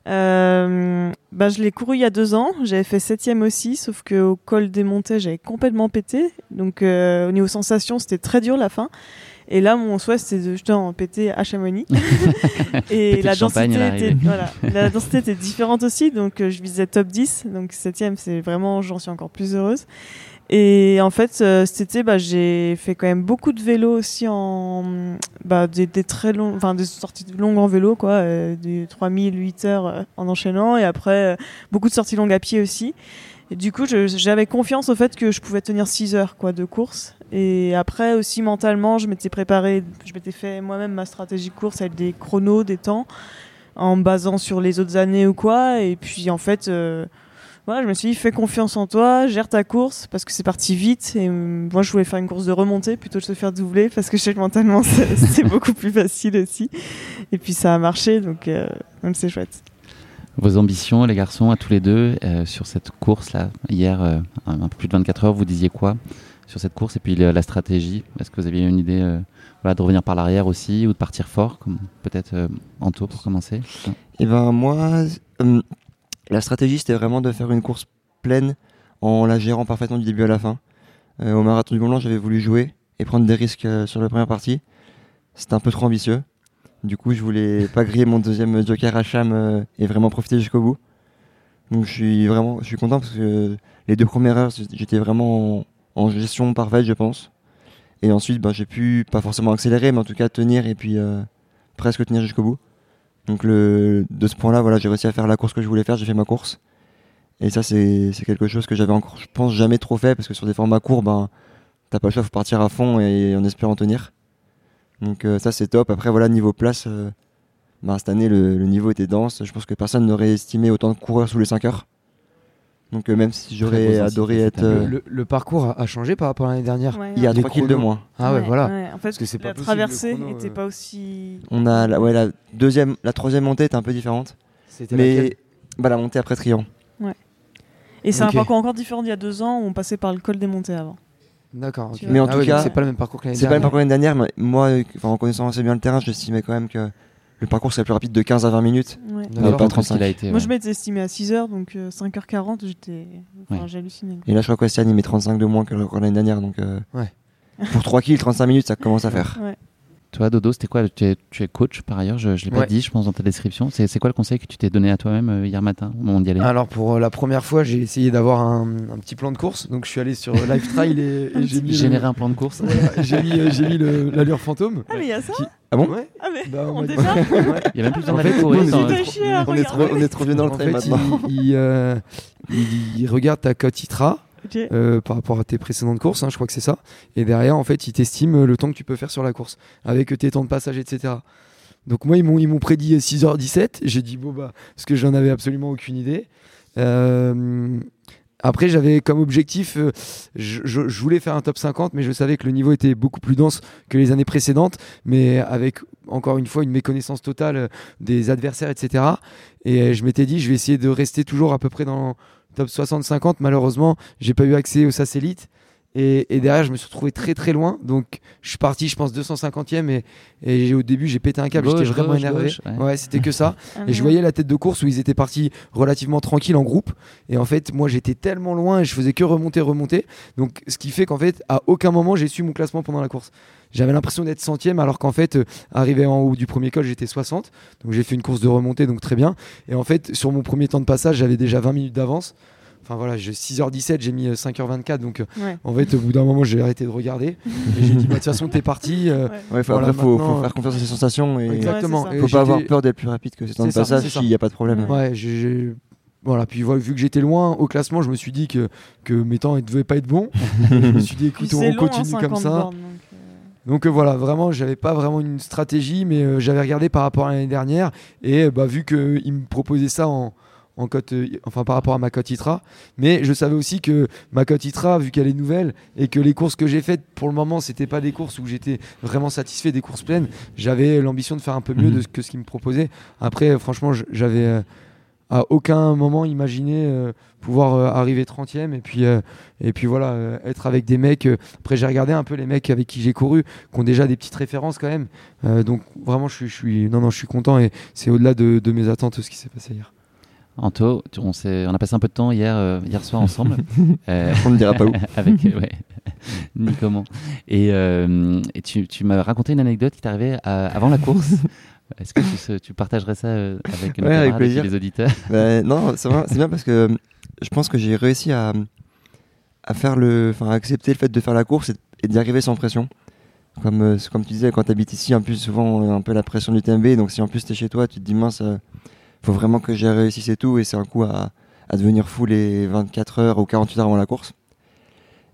Euh, bah, je l'ai couru il y a deux ans, j'avais fait septième aussi, sauf qu'au col des montées, j'avais complètement pété. Donc euh, au niveau sensation, c'était très dur la fin. Et là, mon souhait, c'était de justement péter à Chamonix. et la densité, était, voilà, la densité était différente aussi, donc euh, je visais top 10. Donc septième, c'est vraiment, j'en suis encore plus heureuse. Et en fait, euh, cet été, bah, j'ai fait quand même beaucoup de vélo aussi en bah, des, des très longs, enfin des sorties longues en vélo, quoi, euh, des 3000, 8 heures euh, en enchaînant, et après euh, beaucoup de sorties longues à pied aussi. Et du coup, j'avais confiance au fait que je pouvais tenir 6 heures quoi, de course. Et après aussi mentalement, je m'étais préparé, je m'étais fait moi-même ma stratégie course avec des chronos, des temps, en me basant sur les autres années ou quoi. Et puis en fait. euh, voilà, je me suis dit, fais confiance en toi, gère ta course, parce que c'est parti vite. Et euh, moi, je voulais faire une course de remontée plutôt que de se faire doubler, parce que je sais que mentalement, c'est beaucoup plus facile aussi. Et puis, ça a marché, donc euh, c'est chouette. Vos ambitions, les garçons, à tous les deux, euh, sur cette course-là, hier, un peu plus de 24 heures, vous disiez quoi? Sur cette course Et puis la stratégie, est-ce que vous aviez une idée euh, voilà, de revenir par l'arrière aussi ou de partir fort comme Peut-être euh, Anto pour commencer? Et ben moi, euh, la stratégie c'était vraiment de faire une course pleine en la gérant parfaitement du début à la fin. Au marathon du Mont Blanc, j'avais voulu jouer et prendre des risques sur la première partie. C'était un peu trop ambitieux. Du coup, je voulais pas griller mon deuxième joker à Cham et vraiment profiter jusqu'au bout. Donc je suis vraiment, je suis content parce que les deux premières heures, j'étais vraiment en, gestion parfaite, je pense. Et ensuite, ben, j'ai pu pas forcément accélérer, mais en tout cas tenir et puis euh, presque tenir jusqu'au bout. Donc le, de ce point-là, voilà, j'ai réussi à faire la course que je voulais faire, j'ai fait ma course. Et ça, c'est c'est quelque chose que j'avais encore, je pense, jamais trop fait, parce que sur des formats courts, ben, t'as pas le choix, faut partir à fond et en espérant tenir. Donc euh, ça, c'est top. Après, voilà, niveau place, euh, ben, cette année, le, le niveau était dense. Je pense que personne n'aurait estimé autant de coureurs sous les 5 heures. Donc euh, même si j'aurais adoré être... euh, Le, le parcours a, a changé par rapport à l'année dernière. Ouais, il y a Les 3 kills de moins. Ah ouais, voilà. En fait, que c'est pas la traversée n'était euh. pas aussi. On a la, ouais, la deuxième, la troisième montée était un peu différente. C'était Mais bah, la montée après Trian. Et c'est un parcours encore différent d'il y a deux ans où on passait par le col des montées avant. D'accord. Mais en Ah tout ouais, cas, c'est pas le même parcours que l'année C'est pas le dernière. parcours l'année dernière, mais moi, en connaissant assez bien le terrain, j'estimais quand même que le parcours serait plus rapide de 15 à 20 minutes. Ouais. Pas Entre ce 35. qu'il a été. Moi, je m'étais estimé à 6 heures, donc euh, 5h40, j'étais. Enfin, Ouais. j'ai halluciné. Et là, je crois qu'Ostian, il met 35 de moins que l'année dernière. Donc, euh, Ouais. pour 3 kills, 35 minutes, ça commence à faire. Toi, Dodo, c'était quoi tu es, tu es coach par ailleurs, je ne l'ai pas Ouais. dit, je pense, dans ta description. C'est quoi le conseil que tu t'es donné à toi-même euh, hier matin au moment d'y aller? Alors pour euh, la première fois, j'ai essayé d'avoir un, un petit plan de course. Donc je suis allé sur Live Trail et, et j'ai mis, le- Générer un plan de course j'ai mis, euh, j'ai mis le- l'allure fantôme. Ah, mais il y a ça Ah bon? Ouais. Ah, mais Bah, on. Il y a même plus besoin En d'aller fait, courir. on trop- On est, trop, on est trop vieux dans le trail maintenant. il, il, euh, il- il regarde ta cote Euh, par rapport à tes précédentes courses, hein, je crois que c'est ça. Et derrière, en fait, il t'estime le temps que tu peux faire sur la course, avec tes temps de passage, etc. Donc moi, ils m'ont, ils m'ont prédit 6h17. J'ai dit, bon, bah, parce que j'en avais absolument aucune idée. Euh, après, j'avais comme objectif, euh, je, je- voulais faire un top 50, mais je savais que le niveau était beaucoup plus dense que les années précédentes, mais avec encore une fois une méconnaissance totale euh, des adversaires, etc. Et euh, je m'étais dit, je vais essayer de rester toujours à peu près dans top 60-50. Malheureusement, j'ai pas eu accès au SAS Elite. Et, et derrière, je me suis retrouvé très très loin. Donc, je suis parti, je pense, 250e. Et, et j'ai- au début, j'ai pété un câble. J'étais vraiment gauche, énervé. gauche, ouais. ouais, c'était que ça. Ah, Et je voyais la tête de course où ils étaient partis relativement tranquilles en groupe. Et en fait, moi, j'étais tellement loin et je faisais que remonter, remonter. Donc, ce qui fait qu'en fait, à aucun moment, j'ai su mon classement pendant la course. J'avais l'impression d'être centième, alors qu'en fait, euh, arrivé en haut du premier col, j'étais 60. Donc, j'ai fait une course de remontée, donc très bien. Et en fait, sur mon premier temps de passage, j'avais déjà 20 minutes d'avance. Enfin voilà, j'ai 6h17, j'ai mis euh, 5h24, donc euh, Ouais. en fait, au bout d'un moment, j'ai arrêté de regarder. et j'ai dit, bah, de toute façon, t'es parti. euh, Ouais. Ouais, faut, Voilà, après, faut, faut faire confiance à ses sensations et Exactement. C'est. Et faut pas avoir peur d'être plus rapide que ses temps de C'est ça, passage c'est ça. s'il n'y a pas de problème. Ouais. Voilà, puis vu que j'étais loin au classement, je me suis dit que, que mes temps ne devaient pas être bons. je me suis dit, écoute, c'est on long, continue 50 comme ça. bornes, donc, euh, Donc euh, voilà, vraiment, j'avais pas vraiment une stratégie, mais euh, j'avais regardé par rapport à l'année dernière. Et euh, bah, vu qu'ils me proposaient ça en, en cote, euh, enfin par rapport à ma cote ITRA, mais je savais aussi que ma cote ITRA, vu qu'elle est nouvelle, et que les courses que j'ai faites pour le moment, c'était pas des courses où j'étais vraiment satisfait des courses pleines, j'avais l'ambition de faire un peu mieux Mhm. de ce que ce qu'ils me proposaient. Après, euh, franchement, j'avais euh, à aucun moment imaginé euh, pouvoir euh, arriver 30e et puis et puis voilà être avec des mecs après j'ai regardé un peu les mecs avec qui j'ai couru qui ont déjà des petites références quand même. Donc vraiment je suis, je suis non non je suis content. Et c'est au-delà de, de mes attentes ce qui s'est passé hier Anto, on, on a passé un peu de temps hier, euh, hier soir ensemble. Euh, On ne dira pas où. avec, euh, ouais, ni comment. Et, euh, et tu, tu m'as raconté une anecdote qui t'est arrivée à- avant la course. Est-ce que tu, partagerais ça avec Ouais, avec plaisir. les auditeurs? Bah, non, c'est bien parce que je pense que j'ai réussi à, à faire le, enfin, à accepter le fait de faire la course et, et d'y arriver sans pression. Comme, tu disais, quand tu habites ici, en plus, souvent, euh, un peu la pression du TMB. Donc, si en plus tu es chez toi, tu te dis, mince, faut vraiment que j'ai réussi et tout. Et c'est un coup à, à devenir fou les 24 heures ou 48 heures avant la course.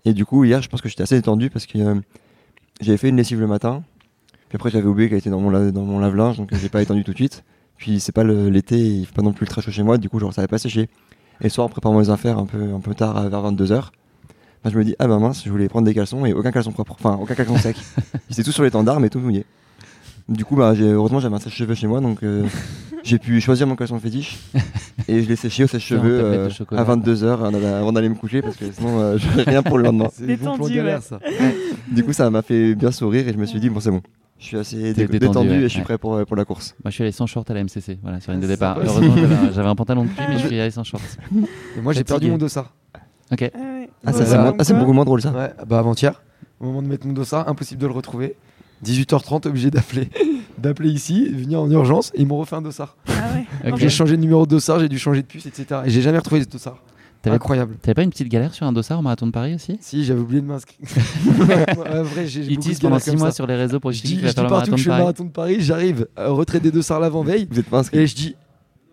Et du coup, hier, je pense que j'étais assez détendu parce que euh, j'avais fait une lessive le matin. Puis après, j'avais oublié qu'elle était dans mon, la- dans mon lave-linge, donc euh, j'ai pas étendu tout de suite. Puis c'est pas l'été, il fait pas non plus ultra chaud chez moi, du coup, genre, ça avait pas séché. Et le soir, en préparant mes affaires un peu, un peu tard, à- vers 22h, je me dis, ah bah mince, je voulais prendre des caleçons et aucun caleçon propre, enfin, aucun caleçon sec. Ils étaient tous sur l'étendard, mais tout mouillé. Du coup, bah, j'ai- heureusement, j'avais un sèche-cheveux chez moi, donc euh, j'ai pu choisir mon caleçon fétiche. Et je l'ai séché au sèche-cheveux de euh, à 22h avant d'aller me coucher, parce que sinon, euh, j'aurais rien pour le lendemain. c'est ouais. ça Du coup, ça m'a fait bien sourire et je me suis dit, bon, c'est bon. Je suis assez détendu, détendu, ouais, et je suis ouais. prêt pour, euh, pour la course. Moi, je suis allé sans short à la MCC, voilà, sur une de Ah, départ. c'est pas Heureusement, j'avais un- j'avais un pantalon de pluie, mais je suis allé sans short. et moi j'ai perdu mon dossard Ok. Ah. Ah, c'est beaucoup moins drôle ça. ouais bah avant-hier au moment de mettre mon dossard impossible de le retrouver 18h30 obligé d'appeler d'appeler ici venir en urgence et ils m'ont refait un dossard. Ah ouais. J'ai changé de numéro de dossard j'ai dû changer de puce etc et j'ai jamais retrouvé ce dossard T'avais incroyable t'avais pas une petite galère sur un dossard au marathon de Paris aussi? Si, j'avais oublié de m'inscrire. Ouais, vrai, j'ai j'ai Ils beaucoup disent de pendant galères 6 comme mois ça. sur les réseaux pour Je justifier dis, je dis partout marathon que de je Paris. marathon de Paris, j'arrive, euh, retrait des dossards l'avant-veille, Vous êtes pas inscrit et je dis.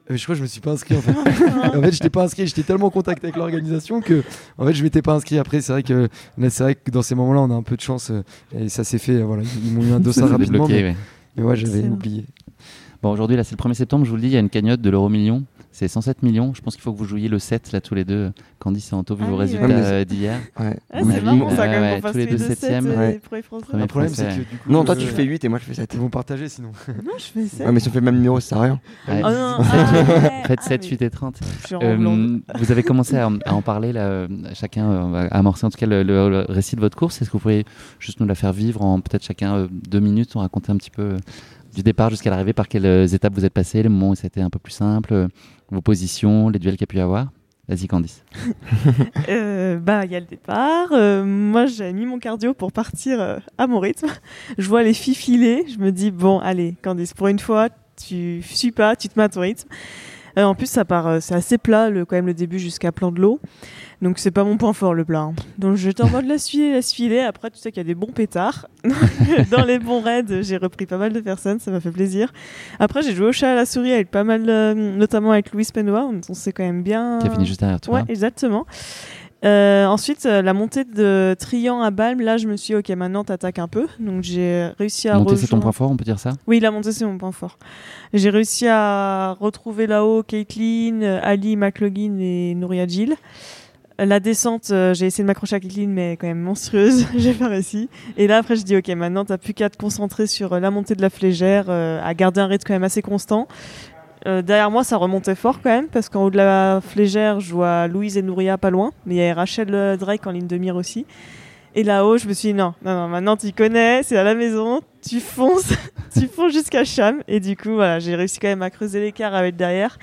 Euh, Je crois que je me suis pas inscrit en fait. en fait, j'étais pas inscrit, j'étais tellement en contact avec l'organisation que en fait, je m'étais pas inscrit. Après, c'est vrai que c'est vrai que dans ces moments-là, on a un peu de chance euh, et ça s'est fait. Voilà, ils m'ont eu un s'est rapidement, mais, ouais. mais ouais, j'avais oublié. Bon, aujourd'hui, là, c'est le 1er septembre, je vous le dis, il y a une cagnotte de l'euro million. C'est 107 millions. Je pense qu'il faut que vous jouiez le 7, là, tous les deux. Candice et Anto, vu Ah vos oui, résultats ouais. euh, d'hier. Ouais. Ah, c'est marrant ouais, ça quand ouais, même. Tous les deux deux septièmes. septièmes Ouais. Le problème, c'est que du coup. Non, toi euh, tu fais 8 et moi je fais 7. Ils vont partager sinon. Non, je fais ça. Ouais, mais si on fait le même numéro, ça sert à rien. Ouais. Oh non, ah ouais. Faites Ah, 7, mais 8 et 30. je suis en Euh, vous avez commencé à, en parler, là, euh, chacun euh, va amorcer en tout cas le, récit de votre course. Est-ce que vous pourriez juste nous la faire vivre en peut-être chacun deux minutes, on raconter un petit peu du départ jusqu'à l'arrivée, par quelles euh, étapes vous êtes passé, les moments où ça a été un peu plus simple, euh, vos positions, les duels qu'il y a pu y avoir? Vas-y Candice. Euh, bah, il y a le départ. Moi, j'avais mis mon cardio pour partir à mon rythme. Je vois les filles filer. Je me dis, bon, allez, Candice, pour une fois, tu suis pas, tu te mets à ton rythme. Euh, en plus, ça part, euh, c'est assez plat, le, quand même, le début jusqu'à plan de l'eau. Donc, c'est pas mon point fort, le plat. hein. Donc, j'étais en mode laisse filer, laisse filer. Après, tu sais qu'il y a des bons pétards. Dans les bons raids, j'ai repris pas mal de personnes, ça m'a fait plaisir. Après, j'ai joué au chat à la souris avec pas mal, euh, notamment avec Louis Penois. On s'est quand même bien. Qui a fini juste derrière toi. Ouais, exactement. Euh, ensuite, euh, la montée de Trian à Balme, là, je me suis dit, ok, maintenant t'attaques un peu. Donc j'ai réussi à Monter, c'est ton point fort, on peut dire ça? Oui, la montée, c'est mon point fort. J'ai réussi à retrouver là-haut Caitlin, euh, Ali, McLaughlin et Nouria Gill. La descente, euh, j'ai essayé de m'accrocher à Caitlin, mais quand même monstrueuse, j'ai pas réussi. Et là, après, je dis, ok, maintenant, t'as plus qu'à te concentrer sur la montée de la flégère, euh, à garder un rythme quand même assez constant. Euh, derrière moi, ça remontait fort quand même, parce qu'en haut de la flégère, je vois Louise et Nouria pas loin, mais il y a Rachel Drake en ligne de mire aussi. Et là-haut, je me suis dit, non, non, non, maintenant tu connais, c'est à la maison, tu fonces, tu fonces jusqu'à Cham. Et du coup, voilà, j'ai réussi quand même à creuser l'écart avec derrière.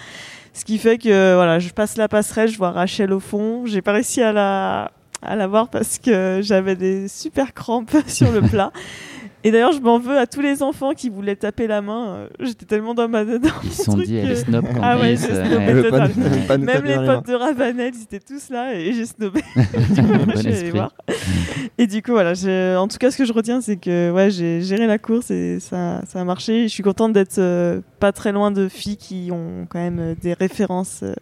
Ce qui fait que, voilà, je passe la passerelle, je vois Rachel au fond. J'ai pas réussi à la, à la voir parce que j'avais des super crampes sur le plat. Et d'ailleurs, je m'en veux à tous les enfants qui voulaient taper la main. euh, J'étais tellement dans ma dans Ils se sont dit, elle est snob Ah ouais, j'ai euh, snobé total. Même les potes de Ravanel, ils étaient tous là et j'ai snobé. Je suis allée voir. Et du coup, voilà, en tout cas, ce que je retiens, c'est que ouais, j'ai géré la course et ça, ça a marché. Je suis contente d'être euh, pas très loin de filles qui ont quand même euh, des références euh,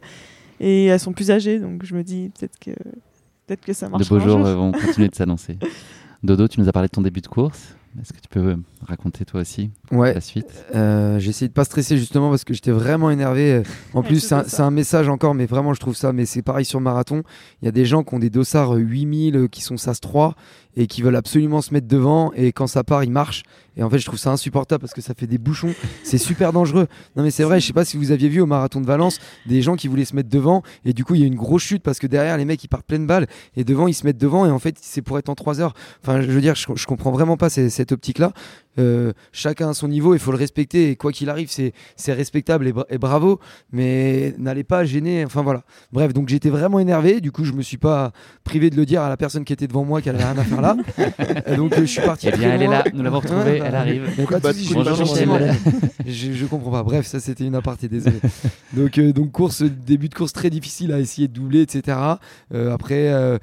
et elles sont plus âgées, donc je me dis peut-être que peut-être que ça De marche. beaux jours vont continuer de s'annoncer. Dodo, tu nous as parlé de ton début de course. Est-ce que tu peux euh, raconter toi aussi Ouais, la suite? Euh, j'ai essayé de pas stresser justement parce que j'étais vraiment énervé. Euh, En plus, c'est un, un message encore, mais vraiment, je trouve ça. Mais c'est pareil sur marathon. Il y a des gens qui ont des dossards euh, 8000 euh, qui sont SAS 3 et qui veulent absolument se mettre devant. Et quand ça part, ils marchent. Et en fait, je trouve ça insupportable parce que ça fait des bouchons. C'est super dangereux. Non, mais c'est vrai. Je sais pas si vous aviez vu au marathon de Valence des gens qui voulaient se mettre devant. Et du coup, il y a une grosse chute parce que derrière, les mecs ils partent pleine balle. Et devant, ils se mettent devant. Et en fait, c'est pour être en 3 heures. Enfin, je veux dire, je, je comprends vraiment pas cette optique-là. Euh, chacun à son niveau, il faut le respecter. Et quoi qu'il arrive, c'est respectable et, bra- et bravo. Mais n'allez pas gêner. Enfin voilà. Bref, donc j'étais vraiment énervé. Du coup, je me suis pas privé de le dire à la personne qui était devant moi qu'elle avait rien à faire là. Et donc, euh, je suis parti. Eh bien, elle est là, nous l'avons retrouvée, Ouais, elle arrive. de Bah, je bonjour, je, je comprends pas. Bref, ça c'était une aparté, désolé. donc, euh, donc course, début de course très difficile à essayer de doubler, etc. Euh, après, euh,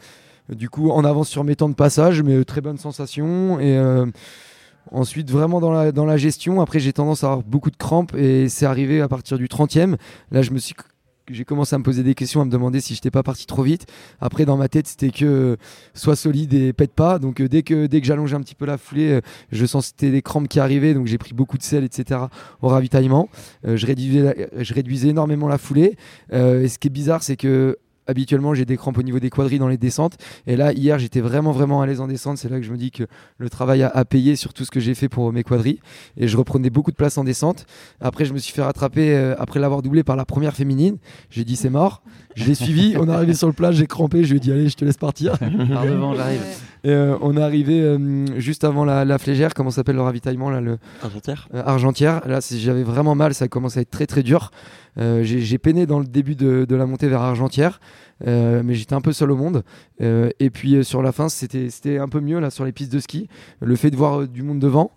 du coup, en avance sur mes temps de passage, mais euh, très bonne sensation. Et euh, ensuite, vraiment dans la, dans la gestion, après j'ai tendance à avoir beaucoup de crampes et c'est arrivé à partir du 30e. Là, je me suis j'ai commencé à me poser des questions, à me demander si j'étais pas parti trop vite. Après, dans ma tête, c'était que euh, sois solide et pète pas. Donc, euh, dès que, dès que j'allongeais un petit peu la foulée, euh, je sentais des crampes qui arrivaient. Donc, j'ai pris beaucoup de sel, etc. au ravitaillement. Euh, je, réduisais je réduisais énormément la foulée. Et ce qui est bizarre, c'est que habituellement, j'ai des crampes au niveau des quadrilles dans les descentes. Et là, hier, j'étais vraiment, vraiment à l'aise en descente. C'est là que je me dis que le travail a, a payé sur tout ce que j'ai fait pour mes quadrilles. Et je reprenais beaucoup de place en descente. Après, je me suis fait rattraper euh, après l'avoir doublé par la première féminine. J'ai dit, c'est mort. Je l'ai suivi. On est arrivé sur le plat, j'ai crampé. Je lui ai dit, allez, je te laisse partir. Par devant, j'arrive. Et euh, on est arrivé euh, juste avant la, la flégère. Comment s'appelle le ravitaillement là, le, Argentière euh, Argentière. Là, j'avais vraiment mal, ça commence à être très très dur. J'ai peiné dans le début de, de la montée vers Argentière, mais j'étais un peu seul au monde. Et puis sur la fin, c'était un peu mieux là sur les pistes de ski. Le fait de voir du monde devant.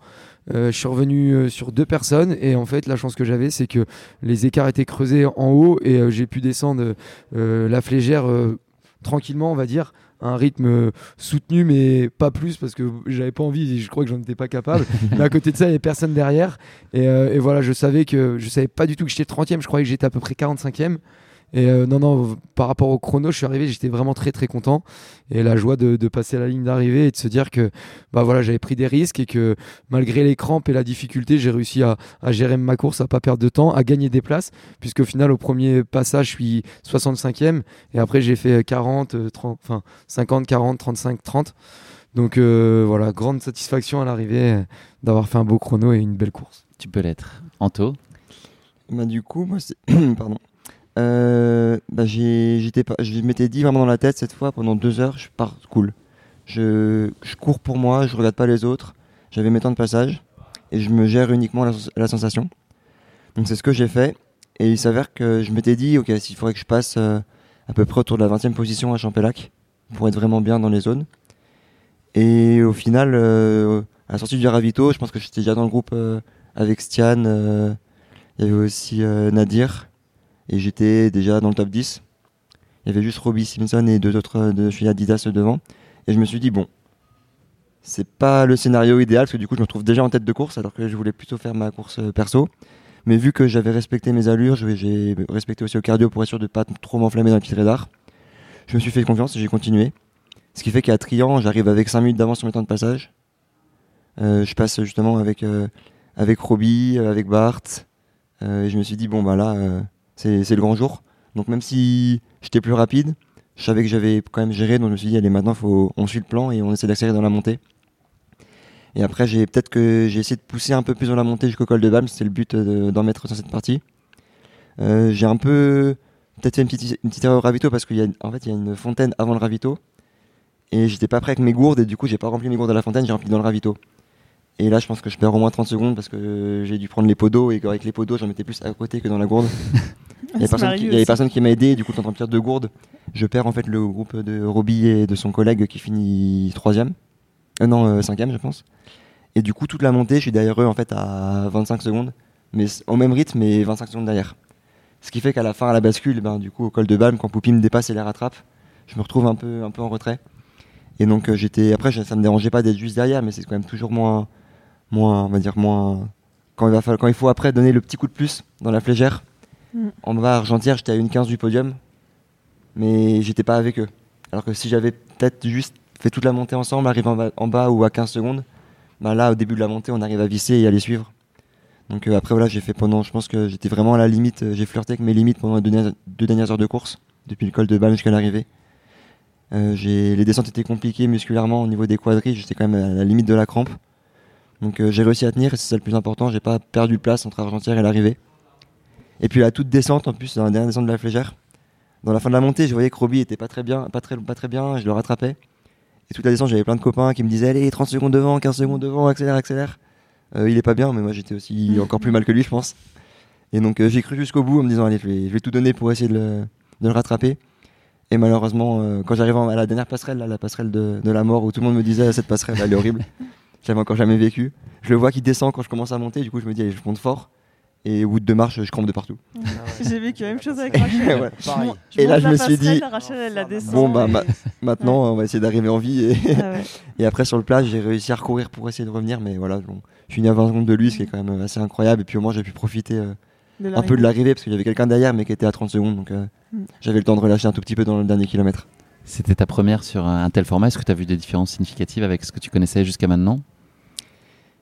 euh, je suis revenu euh, sur deux personnes et en fait la chance que j'avais c'est que les écarts étaient creusés en haut et euh, j'ai pu descendre la flégère tranquillement on va dire un rythme euh, soutenu mais pas plus parce que j'avais pas envie et je crois que j'en étais pas capable. Mais à côté de ça il y avait personne derrière. Et, euh, et voilà je savais que je savais pas du tout que j'étais 30e je croyais que j'étais à peu près 45e et euh, non non par rapport au chrono je suis arrivé j'étais vraiment très très content et la joie de, de passer la ligne d'arrivée et de se dire que bah voilà j'avais pris des risques et que malgré les crampes et la difficulté j'ai réussi à, à gérer ma course à pas perdre de temps à gagner des places puisqu'au final au premier passage je suis 65e et après j'ai fait 40 euh, 30 enfin 50 40 35 30 donc euh, voilà grande satisfaction à l'arrivée euh, d'avoir fait un beau chrono et une belle course Tu peux l'être. Anto, Bah, du coup, moi, c'est. Pardon. Euh, bah, j'étais pas, je m'étais dit vraiment dans la tête cette fois, pendant deux heures, je pars cool. Je, je cours pour moi, je regarde pas les autres. J'avais mes temps de passage et je me gère uniquement la, la sensation. Donc c'est ce que j'ai fait. Et il s'avère que je m'étais dit, ok, s'il faudrait que je passe euh, à peu près autour de la 20e position à Champélac pour être vraiment bien dans les zones. Et au final, euh, à la sortie du ravito, je pense que j'étais déjà dans le groupe euh, avec Stian. il y avait aussi Nadir et j'étais déjà dans le top 10. Il y avait juste Robbie Simpson et deux autres euh, de chez Adidas devant. Et je me suis dit, bon, c'est pas le scénario idéal parce que du coup je me trouve déjà en tête de course alors que je voulais plutôt faire ma course euh, perso. Mais vu que j'avais respecté mes allures, j'ai respecté aussi au cardio pour être sûr de pas trop m'enflammer dans le petit radar, je me suis fait confiance et j'ai continué. Ce qui fait qu'à Trian, j'arrive avec 5 minutes d'avance sur mes temps de passage. Euh, je passe justement avec, avec Robbie, avec Bart. Et je me suis dit, bon, bah là, c'est le grand jour. Donc, même si j'étais plus rapide, je savais que j'avais quand même géré. Donc, je me suis dit, allez, maintenant, faut, on suit le plan et on essaie d'accélérer dans la montée. Et après, j'ai peut-être que j'ai essayé de pousser un peu plus dans la montée jusqu'au col de Bam. C'était le but euh, de- d'en mettre dans cette partie. Euh, j'ai un peu peut-être fait une petite, erreur au ravito parce qu'il y a, en fait, y a une fontaine avant le ravito. Et j'étais pas prêt avec mes gourdes et du coup, j'ai pas rempli mes gourdes à la fontaine, j'ai rempli dans le ravito. Et là, je pense que je perds au moins 30 secondes parce que j'ai dû prendre les pots d'eau et qu'avec les pots d'eau, j'en mettais plus à côté que dans la gourde. Il y avait personne, qui, m'a aidé, du coup, en train de deux gourdes. Je perds en fait le groupe de Robbie et de son collègue qui finit troisième. Euh, non, euh, cinquième, je pense. Et du coup, toute la montée, je suis derrière eux en fait à 25 secondes, mais au même rythme, mais 25 secondes derrière. Ce qui fait qu'à la fin, à la bascule, ben, du coup, au col de Balme, quand Poupi me dépasse et les rattrape, je me retrouve un peu, un peu en retrait. Et donc, euh, j'étais. Après, ça me dérangeait pas d'être juste derrière, mais c'est quand même toujours moins. Moins on va dire moins. Quand il, va falloir, quand il faut après donner le petit coup de plus dans la flégère, Mm. en bas Argentière, j'étais à une 15 du podium, mais j'étais pas avec eux. Alors que si j'avais peut-être juste fait toute la montée ensemble, arrivé en bas, en bas ou à 15 secondes, bah là, au début de la montée, on arrive à visser et à les suivre. Donc euh, après, voilà, j'ai fait pendant, je pense que j'étais vraiment à la limite, euh, j'ai flirté avec mes limites pendant les deux, dernières- deux dernières heures de course, depuis le col de Balme jusqu'à l'arrivée. Euh, les descentes étaient compliquées musculairement au niveau des quadrilles, j'étais quand même à la limite de la crampe. Donc euh, j'ai réussi à tenir et c'est ça le plus important, j'ai pas perdu de place entre Argentière et l'arrivée. Et puis la toute descente, en plus, dans la dernière descente de la flégère, dans la fin de la montée, je voyais que Roby était pas très bien, pas très, pas très bien, je le rattrapais. Et toute la descente, j'avais plein de copains qui me disaient Allez, 30 secondes devant, 15 secondes devant, accélère, accélère. Euh, il est pas bien, mais moi j'étais aussi encore plus mal que lui, je pense. Et donc euh, j'ai cru jusqu'au bout en me disant Allez, je vais, je vais tout donner pour essayer de le, de le rattraper. Et malheureusement, euh, quand j'arrive à la dernière passerelle, là, la passerelle de, de la mort, où tout le monde me disait Cette passerelle, elle est horrible. J'avais encore jamais vécu. Je le vois qui descend quand je commence à monter, du coup je me dis Allez, je monte fort. Et au bout de deux marches, je crampe de partout. J'ai vécu la même chose avec Rachel. Ouais. Pareil. Et là, je me suis dit, la Rachel, elle la descend. Bon, bah, et- ma- Maintenant, on va essayer d'arriver en vie. Et, Ah ouais. et après, sur le plat, j'ai réussi à recourir pour essayer de revenir. Mais voilà, bon, je finis à 20 secondes de lui, ce qui est quand même assez incroyable. Et puis au moins, j'ai pu profiter euh, un peu de l'arrivée parce qu'il y avait quelqu'un derrière, mais qui était à 30 secondes. Donc euh, Mm. j'avais le temps de relâcher un tout petit peu dans le dernier kilomètre. C'était ta première sur un tel format. Est-ce que tu as vu des différences significatives avec ce que tu connaissais jusqu'à maintenant?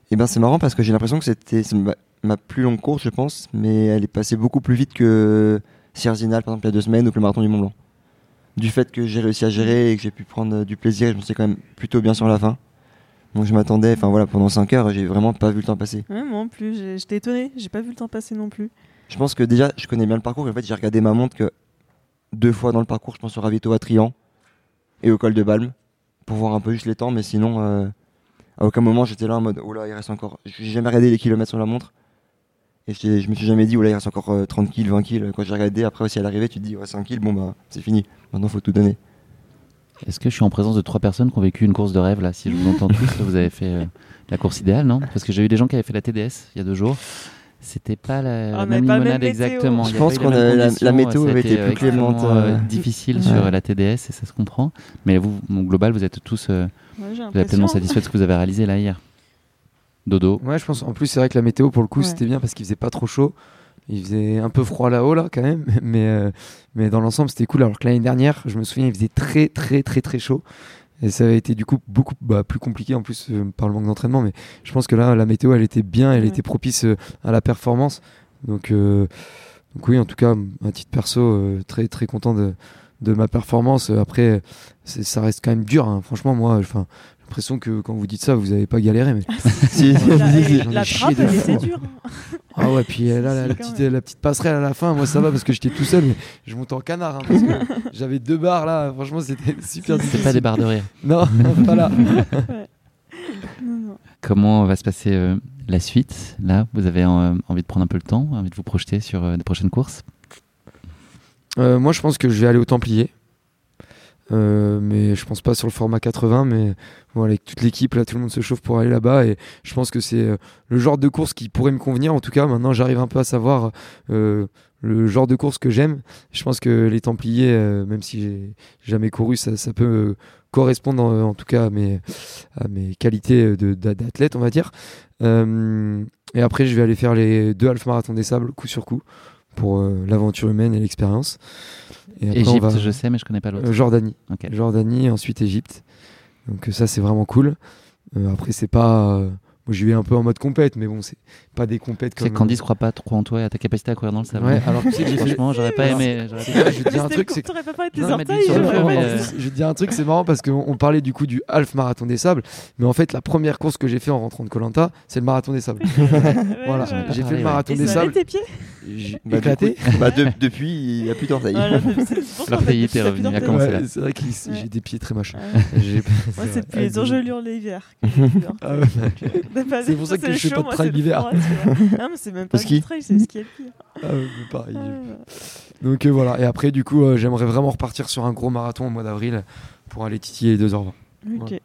Et ben c'est marrant parce que j'ai l'impression que c'était ma, ma plus longue course, je pense, mais elle est passée beaucoup plus vite que Sierzinal, par exemple, il y a deux semaines, ou que le marathon du Mont Blanc. Du fait que j'ai réussi à gérer et que j'ai pu prendre euh, du plaisir, je me suis quand même plutôt bien sur la fin. Donc je m'attendais, enfin voilà, pendant 5 heures, j'ai vraiment pas vu le temps passer. Ouais, moi en plus, j'étais étonnée. J'ai pas vu le temps passer non plus. Je pense que déjà, je connais bien le parcours. et En fait, j'ai regardé ma montre que deux fois dans le parcours, je pense au ravito à Trian et au col de Balme pour voir un peu juste les temps. Mais sinon, euh, à aucun moment, j'étais là en mode, oh là, il reste encore. J'ai jamais regardé les kilomètres sur la montre. Et je me suis jamais dit, oh là, il reste encore euh, 30 kills, 20 kills. Quand j'ai regardé, après aussi à l'arrivée, tu te dis, ouais, 5 kills, bon bah, c'est fini. Maintenant, faut tout donner. Est-ce que je suis en présence de trois personnes qui ont vécu une course de rêve là? Si je vous entends tous, vous avez fait euh, la course idéale, non? Parce que j'ai eu des gens qui avaient fait la TDS il y a deux jours. C'était pas la, Ah, la même pas limonade exactement. Je pense mêmes la- la météo a avait été, été euh, plus clémente, euh, euh. difficile Ouais. sur la TDS et ça se comprend. Mais vous, au global, vous êtes tous euh, Ouais, j'ai vous êtes pleinement l'impression. satisfait de ce que vous avez réalisé là hier. Dodo. Ouais, je pense. En plus, c'est vrai que la météo, pour le coup, Ouais. c'était bien parce qu'il faisait pas trop chaud. Il faisait un peu froid là-haut, là, quand même. Mais, euh, mais dans l'ensemble, c'était cool. Alors que l'année dernière, je me souviens, il faisait très, très, très, très chaud. Et ça avait été du coup beaucoup bah, plus compliqué en plus euh, par le manque d'entraînement. Mais je pense que là, la météo, elle était bien, elle Ouais. était propice euh, à la performance. Donc, euh, donc oui, en tout cas, à titre perso, euh, très, très content de, de ma performance. Après, ça reste quand même dur. hein. Franchement, moi, enfin, j'ai l'impression que quand vous dites ça, vous n'avez pas galéré. Mais... Si, La, si, si. Trappe, elle fou, était dure. Ah ouais, puis euh, là, la, la petite, même. la petite passerelle à la fin, moi ça va parce que j'étais tout seul, mais je monte en canard hein, parce que j'avais deux barres là. Franchement, c'était super C'est difficile. pas des barres de rire. Non, pas là. Non, non. Comment va se passer euh, la suite Là, vous avez euh, envie de prendre un peu le temps, envie de vous projeter sur euh, des prochaines courses? Euh, moi, je pense que je vais aller au Templier. Euh, mais je pense pas sur le format 80 mais avec toute l'équipe là tout le monde se chauffe pour aller là-bas et je pense que c'est euh, le genre de course qui pourrait me convenir. En tout cas maintenant j'arrive un peu à savoir euh, le genre de course que j'aime. Je pense que les Templiers même si j'ai jamais couru ça, peut correspondre en, tout cas à mes, qualités d'athlète on va dire. Et après je vais aller faire les deux half marathon des sables coup sur coup pour euh, l'aventure humaine et l'expérience et après, on Égypte, va- je sais, mais je connais pas l'autre. euh, Jordanie. Jordanie, ensuite Égypte. Donc euh, ça, c'est vraiment cool. Après, c'est pas. Euh, moi, j'y vais un peu en mode compète, mais bon, c'est pas des compètes comme. Candice croit pas trop en toi et à ta capacité à courir dans le sable. Ouais, alors tu sais que Franchement, j'aurais pas aimé. j'aurais pas- Je vais te dire un truc, c'est euh, Je vais dire un truc, c'est marrant parce qu'on on parlait du coup du half marathon des sables, mais en fait, la première course que j'ai fait en rentrant de Colanta, c'est le marathon des sables. Voilà, ouais. j'ai fait le marathon des sables. tes pieds J'ai Bah, éclaté. coup, bah, de- depuis, il n'y a plus d'orteils. C'est L'orteil était revenu, c'est vrai que j'ai des pieds très moches. Moi, c'est depuis les engelures l'hiver. C'est pour ça que je fais pas de trail l'hiver. Non, mais c'est même pas le trail, c'est ski alpin. Ah pareil. Ah. Donc euh, voilà, et après du coup euh, j'aimerais vraiment repartir sur un gros marathon au mois d'avril pour aller titiller les 2h20. Ok.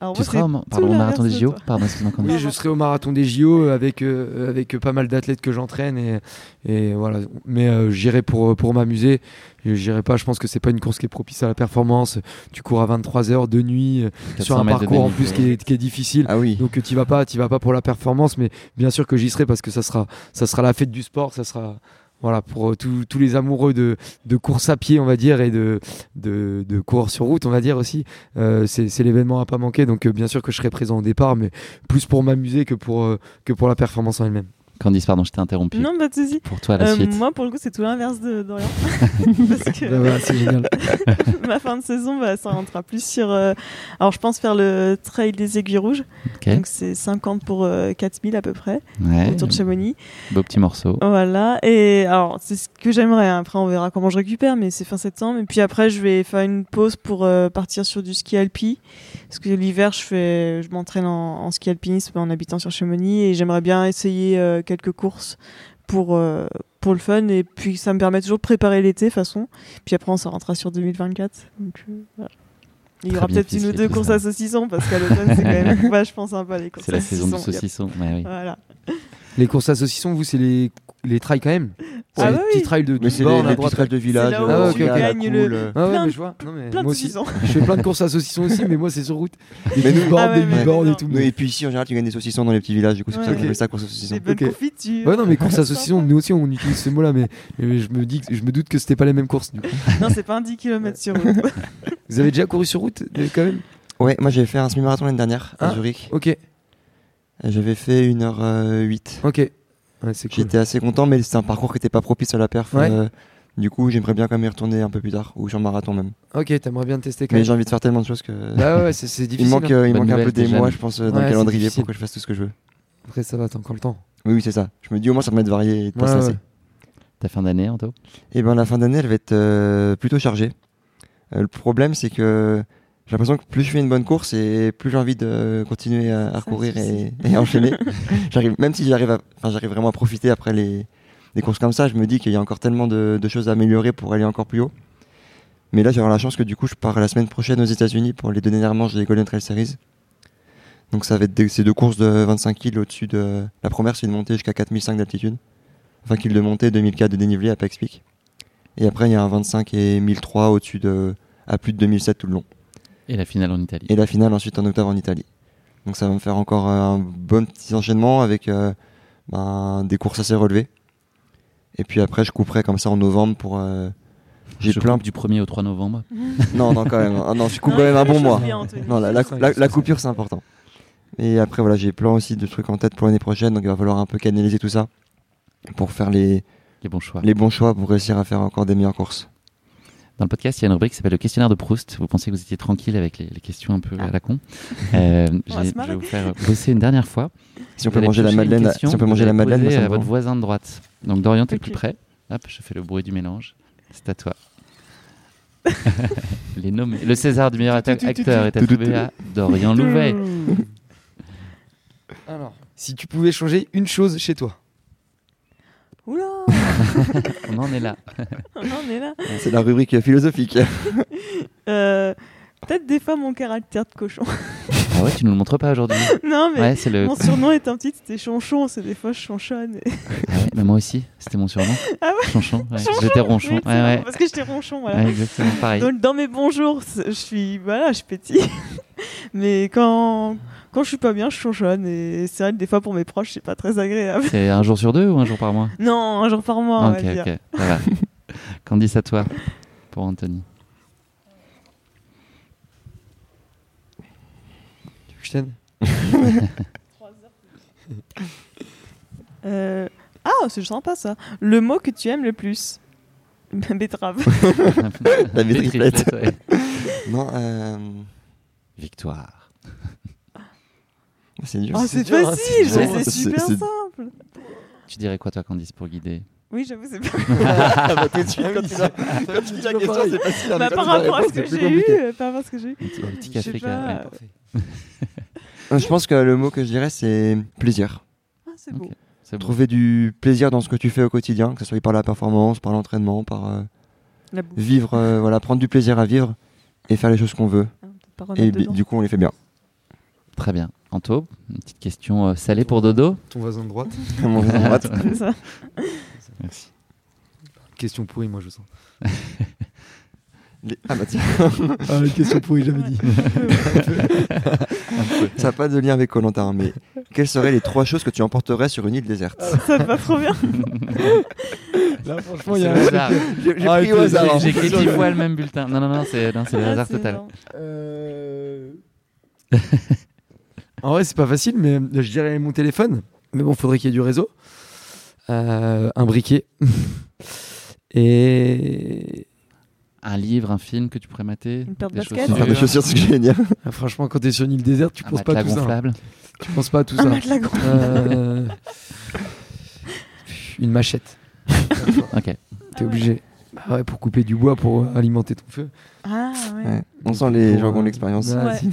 Alors Tu moi, seras au, pardon, marathon des JO. Pardon. Oui, je serai au marathon des JO avec, euh, avec pas mal d'athlètes que j'entraîne et, et voilà. Mais euh, j'irai pour, pour m'amuser. J'irai pas, je pense que c'est pas une course qui est propice à la performance. Tu cours à 23 heures de nuit euh, 400 sur un parcours en plus qui est, qui est difficile. Ah oui. Donc tu vas pas, tu vas pas pour la performance, mais bien sûr que j'y serai parce que ça sera, ça sera la fête du sport, ça sera voilà pour euh, tous les amoureux de, de course à pied, on va dire, et de de, course sur route, on va dire aussi. Euh, c'est l'événement à pas manquer. Donc euh, bien sûr que je serai présent au départ, mais plus pour m'amuser que pour que pour la performance en elle-même. Candice, pardon, je t'ai interrompu. Non, pas de soucis. Pour toi, la Euh, suite. moi, pour le coup, c'est tout l'inverse de Dorian. Parce que voilà, c'est génial. ma fin de saison, bah, ça rentrera plus sur. euh, Alors, je pense faire le trail des aiguilles rouges. Ok. Donc, c'est 50 pour euh, 4000 à peu près, Ouais. autour de Chamonix. Beau petit morceau. Voilà. Et alors, c'est ce que j'aimerais. hein. Après, on verra comment je récupère, mais c'est fin septembre. Et puis après, je vais faire une pause pour euh, partir sur du ski alpi. Parce que l'hiver, je fais, je m'entraîne en, en ski alpinisme en habitant sur Chamonix et j'aimerais bien essayer euh, quelques courses pour euh, pour le fun. Et puis, ça me permet toujours de préparer l'été, de toute façon. Puis après, on s'en rentrera sur 2024. Donc, euh, voilà. Il y aura peut-être une ou deux courses ça. à saucisson parce qu'à l'automne, c'est quand même vachement sympa les courses C'est à la saison du saucisson. saucisson. Ouais, oui. Voilà. Les courses à saucisson, vous, c'est les les trails quand même. Ah C'est les bah petits oui. trails de Mais 12 c'est les, à les petits trails de village. là où Ah, euh, ok, il y a ok. la gagne cool, le- euh, Ah ouais, Plein mais de- je vois. Non, mais Plein de moi aussi. saucissons. Je fais plein de courses à saucisson aussi, mais moi c'est sur route. Des Mais 12 nous- bornes, Ah ouais, des 8 ouais, bornes et tout. et puis ici, en général, tu gagnes des saucissons dans les petits villages. Du coup, c'est pour ça Ouais. qu'on appelle ça course aux saucissons. Des bonnes confitures. Ouais, non, mais courses à saucisson, nous aussi on utilise ce mot-là, mais, mais je, me dis, que- je me doute que c'était pas les mêmes courses. du coup. Non, c'est pas un 10 km sur route. Vous avez déjà couru sur route euh, quand même? Ouais, moi j'ai fait un semi-marathon l'année dernière à Ah. Zurich. Ok, J'avais fait 1h08. ok. Ouais, c'est cool. J'étais assez content, mais c'était un parcours qui n'était pas propice à la perf. Ouais. euh, du coup, j'aimerais bien quand même y retourner un peu plus tard, ou sur marathon même. Ok, t'aimerais bien tester quand Mais même. j'ai envie de faire tellement de choses que. Bah ouais, c'est c'est il difficile. manque, hein. euh, il manque un peu des mois, je pense, euh, dans Ouais, le calendrier difficile. pour que je fasse tout ce que je veux. Après, ça va, t'as encore le temps. Oui, oui, c'est ça. Je me dis au moins ça me met de varier et de pas Ouais, stresser. ouais. Ta fin d'année, Anto? Et ben la fin d'année, elle va être euh, plutôt chargée. Euh, le problème, c'est que j'ai l'impression que plus je fais une bonne course et plus j'ai envie de continuer à, à courir et, et à enchaîner. j'arrive, même si j'arrive, à- enfin, j'arrive vraiment à profiter après les, les courses comme ça, je me dis qu'il y a encore tellement de, de choses à améliorer pour aller encore plus haut. Mais là, j'ai la chance que du coup, je pars la semaine prochaine aux États-Unis pour les deux dernières manches des Golden Trail Series. Donc ça va être des- ces deux courses de 25 kg au-dessus de. La première, c'est une montée jusqu'à 4005 d'altitude. 20 kg de montée, 2004 de dénivelé à Pex Peak. Et après, il y a un 25 et 1003 au-dessus de. à plus de 2007 tout le long. Et la finale en Italie. Et la finale ensuite en octobre en Italie. Donc ça va me faire encore un bon petit enchaînement avec euh, ben, des courses assez relevées. Et puis après, je couperai comme ça en novembre pour. euh, J'ai plein. coupe du 1er au 3 novembre. Non, non, quand même. Ah, non, je coupe Non, quand même un bon mois. bien. Non, la, la, coupure, c'est important. Et après, voilà, j'ai plein aussi de trucs en tête pour l'année prochaine. Donc il va falloir un peu canaliser tout ça pour faire les, Les bons choix. les bons choix pour réussir à faire encore des meilleures courses. Dans le podcast, il y a une rubrique qui s'appelle le questionnaire de Proust. Vous pensez que vous étiez tranquille avec les, les questions un peu à la con. Euh, je vais vous faire bosser une dernière fois. Si on peut manger la madeleine, question, si on peut manger la madeleine, moi, à votre voisin de droite. Donc Dorian, t'es le Ok. plus près. Hop, je fais le bruit du mélange. C'est à toi. Les nommés. Le César du meilleur acteur est attribué à Dorian Louvet. Alors, si tu pouvais changer une chose chez toi. Oula, On en est là. on en est là. C'est la rubrique philosophique. Euh, Peut-être des fois mon caractère de cochon. Ah ouais, tu nous le montres pas aujourd'hui. non, mais Ouais, c'est le. mon surnom étant petit, c'était Chonchon. C'est des fois je chonchonne. et- Ah ouais, mais moi aussi, c'était mon surnom. Ah Chonchon. ouais. Chonchon, J'étais ronchon. oui, c'est ouais, vrai, ouais. Parce que j'étais ronchon, voilà. Ouais, exactement pareil. Donc dans mes bons jours, c'est- je suis voilà, je pétille. Mais quand quand je suis pas bien, je chonchonne et c'est vrai que des fois pour mes proches, c'est pas très agréable. C'est un jour sur deux ou un jour par mois Non, un jour par mois, on Ok, va dire. ok, ça va. Candice, à toi, pour Anthony. Tu veux que je t'aide Euh, Ah, c'est sympa ça. Le mot que tu aimes le plus. Betterave. La ouais. Non, euh, Victoire. C'est dur. Oh, c'est hein, facile, c'est super simple. Tu dirais quoi, toi, Candice, pour guider? Oui, j'avoue, c'est pas. Ah bah, tout de suite, Ah quand tu l'as- quand tu dis la question, c'est facile. hein, Bah, par rapport à ce que j'ai eu, euh, par rapport à ce que j'ai eu. Un petit, café. Euh, Je pense que le mot que je dirais, c'est plaisir. Ah, c'est beau. Trouver du plaisir dans ce que tu fais au quotidien, que ce soit par la performance, par l'entraînement, par euh, La vivre, euh, voilà, prendre du plaisir à vivre et faire les choses qu'on veut. Pas Et dedans. du coup, on les fait bien. Très bien. Anto, une petite question euh, salée pour Dodo. Ton voisin de droite. Mon voisin de droite. Ça. Merci. Question pourrie, moi je sens. Les- Ah bah tiens, Ah, une question pourrie, j'avais dit. ça n'a pas de lien avec Colantin, mais quelles seraient les trois choses que tu emporterais sur une île déserte Ça te va trop bien. Là, franchement, il y C'est a un hasard. J'ai Ah, pris au hasard. hein. J'ai écrit dix fois le même bulletin. Non, non, non, c'est le Ah, hasard total. Euh, en vrai, c'est pas facile, mais je dirais mon téléphone. Mais bon, faudrait qu'il y ait du réseau. Euh, un briquet. Et Un livre, un film que tu pourrais mater Une paire de des baskets Une paire de chaussures, c'est dire. ah, franchement, quand t'es sur une île déserte, tu un penses pas à tout ça. gonflable. Tu penses pas à tout Un ça. matelas. Euh, Une machette. Ok. T'es Ah ouais. obligé. Bah ouais, pour couper du bois, pour alimenter ton feu. Ah ouais. Ouais. On sent les gens qui ont euh, l'expérience. si, Ah, parce que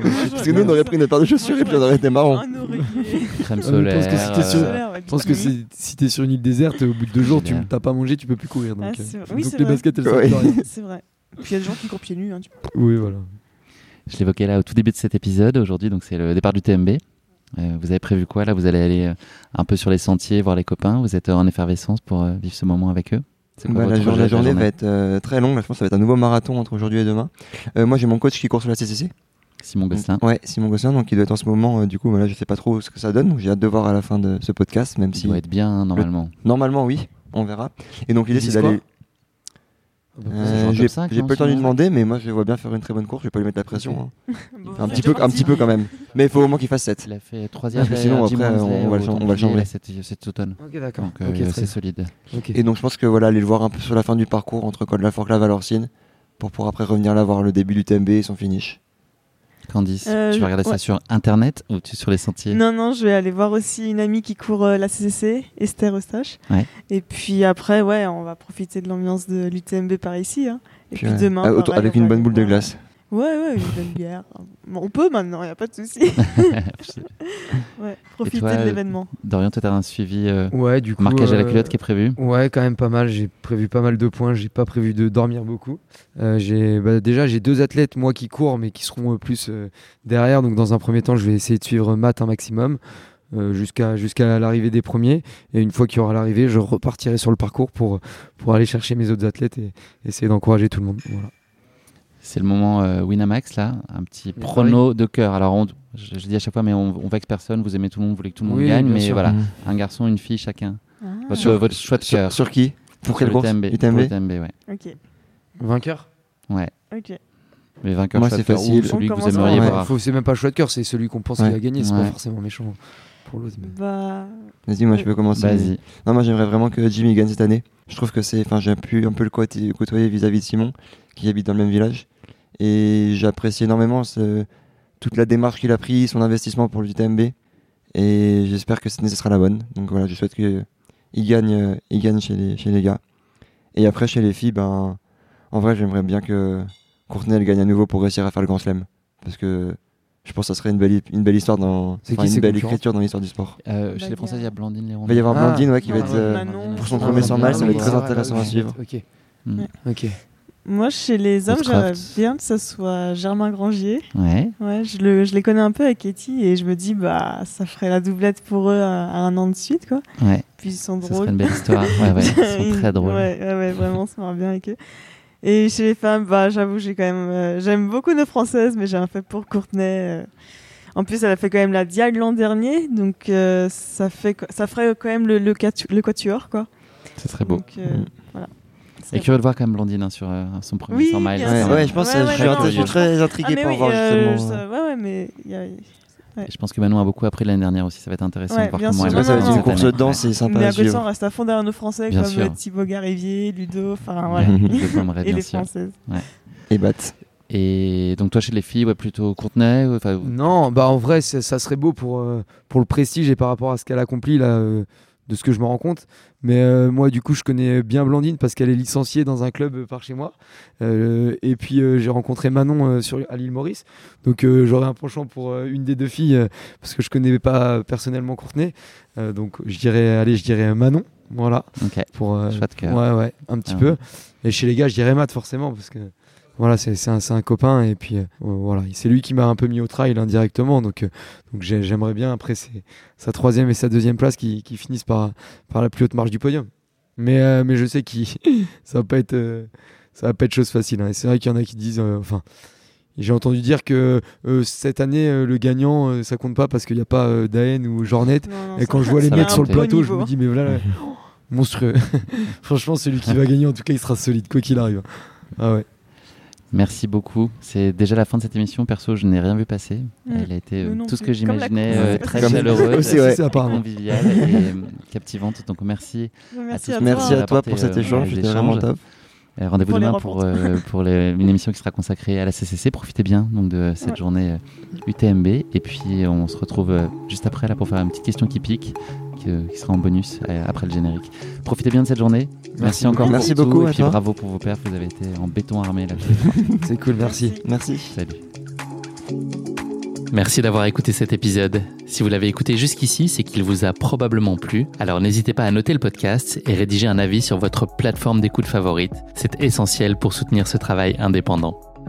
moi, je Parce que nous, on aurait pris une paire de chaussures et puis ça aurait été marrant. Crème Euh, je solaire. pense que si t'es sur- euh, Je pense que c'est- si t'es sur une île déserte, au bout de deux jours, tu t'as pas mangé, tu peux plus courir. Donc, Ah, euh, c'est vrai. Oui, donc c'est les vrai. baskets, elles Ouais. rien. C'est vrai. Puis il y a des gens qui courent pieds nus. Hein, tu- Oui, voilà. Je l'évoquais là au tout début de cet épisode. Aujourd'hui, donc c'est le départ du TMB. Euh, vous avez prévu quoi là? Vous allez aller euh, un peu sur les sentiers, voir les copains? Vous êtes euh, en effervescence pour euh, vivre ce moment avec eux? Bah, la, jour- journée va être euh, très longue. Là, je pense que ça va être un nouveau marathon entre aujourd'hui et demain. Euh, moi, j'ai mon coach qui court sur la CCC. Simon Gosselin. Ouais, Simon Gosselin. Donc, il doit être en ce moment. euh, du coup, voilà, je sais pas trop ce que ça donne. Donc, j'ai hâte de voir à la fin de ce podcast, même Il si doit être bien normalement. normalement, oui, on verra. Et donc, l'idée, c'est d'aller. C'est genre Euh, j'ai 5, j'ai non, pas le temps de lui demander, mais moi, je le vois bien faire une très bonne course. Je vais pas lui mettre la pression. hein. Bon, Un petit peu, un petit peu quand même. Mais il faut au moins qu'il fasse 7. Il a fait troisième. Parce que sinon, derrière Jim après, on va le on va le Templier, changer. cet, cet automne. Ok, d'accord. Donc euh, Ok, très c'est solide. Et donc, je pense que voilà, aller le voir un peu sur la fin du parcours entre Col de la Forclaz, Valorcine, pour pouvoir après revenir là voir le début du TMB et son finish. Candice, Euh, tu vas regarder ça ouais. sur internet ou tu sur les sentiers? Non, non, je vais aller voir aussi une amie qui court euh, la CCC, Esther Eustache. Ouais. Et puis après, ouais, on va profiter de l'ambiance de l'UTMB par ici. hein. Et puis, ouais. demain. Ah, pareil, avec une bonne boule de glace. Ouais, ouais, une bonne bière. Bon, on peut maintenant, il n'y a pas de souci. ouais, profiter toi, de l'événement. Dorian, toi, t'as un suivi euh, Ouais, du coup. marquage à la euh, culotte qui est prévu? Ouais, quand même pas mal. J'ai prévu pas mal de points. J'ai pas prévu de dormir beaucoup. Euh, j'ai bah, déjà j'ai deux athlètes moi qui courent mais qui seront euh, plus euh, derrière. Donc dans un premier temps, je vais essayer de suivre Matt un maximum euh, jusqu'à jusqu'à l'arrivée des premiers. Et une fois qu'il y aura l'arrivée, je repartirai sur le parcours pour pour aller chercher mes autres athlètes et essayer d'encourager tout le monde. Voilà. C'est le moment euh, Winamax, là, un petit Mais prono de cœur. Alors, on- je, je dis à chaque fois, mais on, on vexe personne, vous aimez tout le monde, vous voulez que tout le monde Oui, gagne, mais sûr. voilà, Mhm. un garçon, une fille, chacun. Ah, Votre, votre choix de cœur. Sur, sur qui Pour quelle le course TMB. UTMB Pour le TMB, ouais. Ok, Vainqueur? ouais. ok. Mais vainqueur, Moi, c'est facile. celui que vous aimeriez par- voir. C'est même pas choix de cœur, c'est celui qu'on pense Ouais. qu'il a gagné. C'est Ouais. pas forcément méchant pour l'autre. mais- Bah, Vas-y, moi je peux commencer. Vas-y. Non, moi j'aimerais vraiment que Jimmy gagne cette année. Je trouve que c'est. Enfin, j'ai pu un peu le côté- côtoyer vis-à-vis de Simon, qui habite dans le même village. Et j'apprécie énormément ce- toute la démarche qu'il a pris, son investissement pour l'UTMB. Et j'espère que cette année ce sera la bonne. Donc voilà, je souhaite qu'il gagne, il gagne chez, les, chez les gars. Et après, chez les filles, ben, en vrai, j'aimerais bien que Courtenay elle gagne à nouveau pour réussir à faire le Grand Slam. Parce que je pense que ça serait une belle, une belle histoire dans. Qui une belle écriture dans l'histoire du sport. Euh, Bah, chez les a- Français, il y a Blandine Léron. Il va y avoir Ah. Blandine ouais, qui va Ah, être. euh, pour son Ah, premier 100 miles, ça va être oui, très ouais, intéressant à suivre. Ok. Mm. Ok. Moi, chez les hommes, j'aimerais bien que ce soit Germain Grangier. Ouais. Ouais, je, le, je les connais un peu avec Katie et je me dis, bah, ça ferait la doublette pour eux à, à un an de suite, quoi. Ouais. Puis ils sont Ce serait drôles. une belle histoire. Ouais, ouais. Ils sont très drôles. Ouais, ouais, vraiment, ça marche bien avec eux. Et chez les femmes, bah, j'avoue, j'ai quand même, euh, j'aime beaucoup nos françaises, mais j'ai un fait pour Courtenay. euh. En plus, elle a fait quand même la Diag l'an dernier, donc euh, ça fait, ça ferait quand même le, le, quatu- le quatuor, quoi. C'est très beau. Donc, euh, Mm. Et curieux de voir quand même Blandine hein, sur euh, son premier Oui, 100 miles. c'est Ouais, ouais, je pense Ouais, ouais, je suis, non, je suis très Ah, intrigué mais pour oui, voir euh, justement. je- euh, ouais, ouais, mais y a- Et Je pense que Manon a beaucoup appris l'année dernière aussi. Ça va être intéressant Ouais, de voir bien comment sûr. elle ça va être une course de danse, c'est sympa mais côté, suivre. on reste à fond derrière nos Français, Bien comme sûr. euh, Thibaut Garivier, Ludo, enfin voilà. Ouais, et bien les sûr. Françaises. Et bat. Et donc toi chez les filles, ouais, plutôt Courtenay Non, bah en vrai, ça, ça serait beau pour, euh, pour le prestige et par rapport à ce qu'elle accomplit là, euh, de ce que je me rends compte. Mais euh, moi, du coup, je connais bien Blandine parce qu'elle est licenciée dans un club euh, par chez moi. Euh, et puis, euh, j'ai rencontré Manon sur, à l'île Maurice. Donc, j'aurais un penchant pour une des deux filles parce que je connais pas personnellement Courtenay. Donc, je dirais, allez, je dirais Manon. Voilà. Ok. Pour, de cœur. Ouais, ouais, un petit Ah. peu. Et chez les gars, je dirais Matt forcément parce que voilà, c'est un, copain et puis euh, voilà, c'est lui qui m'a un peu mis au trail indirectement. Donc, euh, donc j'ai- j'aimerais bien après sa troisième et sa deuxième place qui, qui finissent par, par la plus haute marge du podium. Mais, euh, mais je sais que ça va pas être ça va pas être chose facile. hein. Et c'est vrai qu'il y en a qui disent, enfin, j'ai entendu dire que cette année le gagnant ça compte pas parce qu'il n'y a pas Daen ou Jornet. Non, non, Et quand je vois les mecs sur le plateau, je me dis mais voilà, monstrueux. Franchement, celui qui va gagner en tout cas il sera solide quoi qu'il arrive. Ah ouais. Merci beaucoup. C'est déjà la fin de cette émission. Perso, je n'ai rien vu passer. Elle a été euh, tout ce que j'imaginais, euh, très chaleureuse, aussi, ouais. Conviviale et euh, captivante. Donc merci. Merci tous. à Merci toi. à toi pour cet échange, c'était vraiment top. Euh, Rendez-vous demain pour, rencontres. euh, pour les- une émission qui sera consacrée à la CCC. Profitez bien donc de cette Ouais. journée euh, UTMB. Et puis on se retrouve euh, juste après là pour faire une petite question qui pique, qui, euh, qui sera en bonus euh, après le générique. Profitez bien de cette journée. Merci, Merci encore Merci pour tout. beaucoup Et puis toi. bravo pour vos perfs. Vous avez été en béton armé là. C'est cool, merci. Merci. Salut. Merci d'avoir écouté cet épisode. Si vous l'avez écouté jusqu'ici, c'est qu'il vous a probablement plu. Alors n'hésitez pas à noter le podcast et rédiger un avis sur votre plateforme d'écoute favorite. C'est essentiel pour soutenir ce travail indépendant.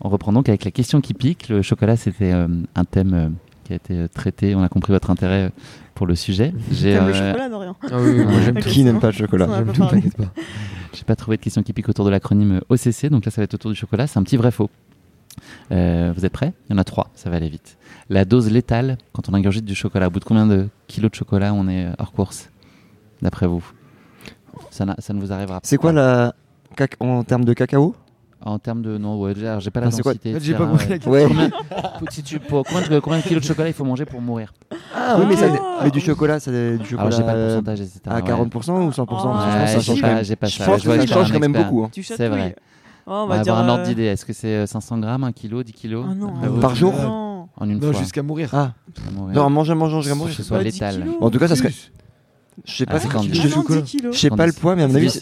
On reprend donc avec la question qui pique. Le chocolat, c'était euh, un thème euh, qui a été euh, traité. On a compris votre intérêt euh, pour le sujet. J'ai le chocolat, Dorian Ah oui, oui, moi j'aime Ok. tout. Qui n'aime pas le chocolat? J'aime pas tout, t'inquiète pas? J'ai pas trouvé de question qui pique autour de l'acronyme OCC, donc là ça va être autour du chocolat. C'est un petit vrai faux. Euh, vous êtes prêts? Il y en a trois, ça va aller vite. La dose létale quand on ingurgite du chocolat. Au bout de combien de kilos de chocolat on est hors course D'après vous? Ça, ne vous arrivera pas. C'est quoi la en termes de cacao? En termes de. Non, ouais, déjà, j'ai pas la quoi densité. En fait, j'ai pas compris ouais. la question. Ouais. Combien, si tu, pour, combien, de, combien de kilos de chocolat il faut manger pour mourir Ah oui, mais, ça, Ah. mais du chocolat, ça, du chocolat Alors j'ai pas le euh, pourcentage, etc. à ouais. 40% ou 100% Parce que je pense ça j'ai quand pas, même. j'ai pas Je ça. pense que ça change quand même beaucoup. hein. C'est vrai. Oh, on On va va dire. avoir un ordre euh, d'idée. Est-ce que c'est euh, 500 grammes, 1 kilo, 10 kilos? Ah non. Ah ouais. Par jour? Non. En une Non, fois. jusqu'à mourir. Ah, mourir. non, en mangeant, mangeant, je Faut mourir. que ce soit Bah, 10 létal. Bon, en tout cas, ça serait. Je sais Ah, pas, Ah je- non, chocolat. 10 kilos. je sais pas le poids, mais à mon avis, je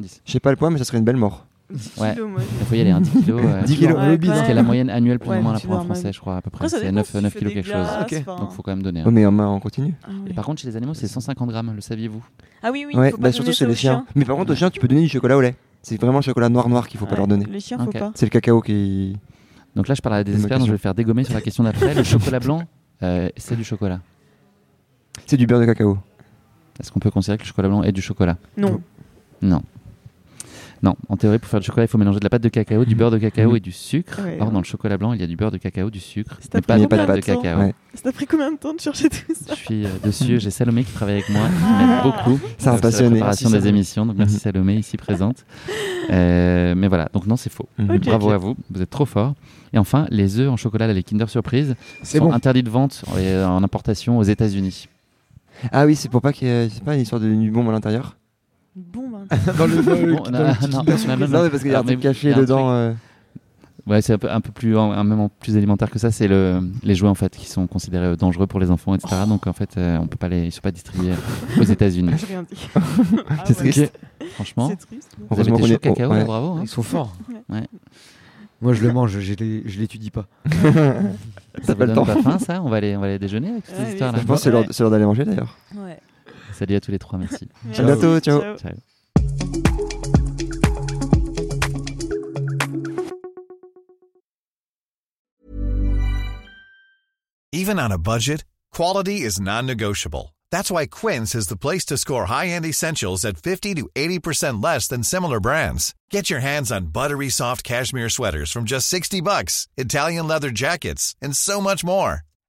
10. sais pas le poids, mais ça serait une belle mort. 10 Ouais. kilos, moi. Il faut y aller, hein, 10 kilos. euh, 10 kilos. Ouais, le bide, quand Ce qui est même. la moyenne annuelle plus Ouais, ou moins là pour un français, je crois, à peu près. C'est dépend 9, si tu 9 fais kilos quelque chose. glaces. Donc faut quand même donner. hein. Oh, mais en main, on continue. Ah oui. Et par contre, chez les animaux, c'est 150 grammes, le saviez-vous? Ah oui, oui. Ouais, faut pas bah surtout c'est ça les chiens. Mais par contre, aux chiens, tu peux donner du chocolat au lait. C'est vraiment le chocolat noir noir qu'il faut pas leur donner. Les chiens, faut pas. C'est le cacao qui. Donc là, je parle à des experts, donc je vais le faire dégommer sur la question d'après. Le chocolat blanc, euh, c'est du chocolat. C'est du beurre de cacao. Est-ce qu'on peut considérer que le chocolat blanc est du chocolat? Non. Non. Non, en théorie, pour faire du chocolat, il faut mélanger de la pâte de cacao, du beurre de cacao et du sucre. Ouais. Or, dans le chocolat blanc, il y a du beurre de cacao, du sucre, C'est mais pas de pâte de de cacao. Ouais. Ça t'a pris combien de temps de chercher tout ça Je suis euh, dessus, j'ai Salomé qui travaille avec moi, qui m'aide beaucoup. C'est un sur la passionné. préparation Merci, des émissions, donc merci Mhm. Salomé, ici présente. Euh, mais voilà, donc non, c'est faux. Mhm. Bravo à vous, vous êtes trop fort. Et enfin, les œufs en chocolat, là, les Kinder Surprise, C'est sont bon. interdits de vente en, en importation aux États-Unis. Ah oui, c'est pour pas qu'il y ait. Pas une histoire de nuit bombe à l'intérieur Bon, ben. dans le, dans le- Bon, dans non, mais parce qu'il y a un truc caché dedans. euh, Ouais, c'est un peu, un peu plus, un, même plus élémentaire que ça, c'est le, les jouets en fait qui sont considérés euh, dangereux pour les enfants, etc. Donc en fait, euh, on peut pas les, ils sont pas distribués euh, aux États-Unis. J'ai rien dit. Ah C'est ouais. triste. Franchement, C'est triste. vous avez oh, cacao, ouais. là, bravo. hein. Ils sont forts. Ouais. Moi, je le mange, je l'ai- je l'étudie pas. Ça T'as vous pas le donne temps. pas faim, ça? On va aller, on va aller déjeuner avec toutes Ouais, ces histoires là. Je pense que c'est l'heure c'est l'heure d'aller manger d'ailleurs. Ouais. Salut à tous les trois, merci. À bientôt, ciao. Ciao. Even on a budget, quality is non-negotiable. That's why Quince is the place to score high-end essentials at 50 to 80% less than similar brands. Get your hands on buttery soft cashmere sweaters from just 60 bucks, Italian leather jackets, and so much more.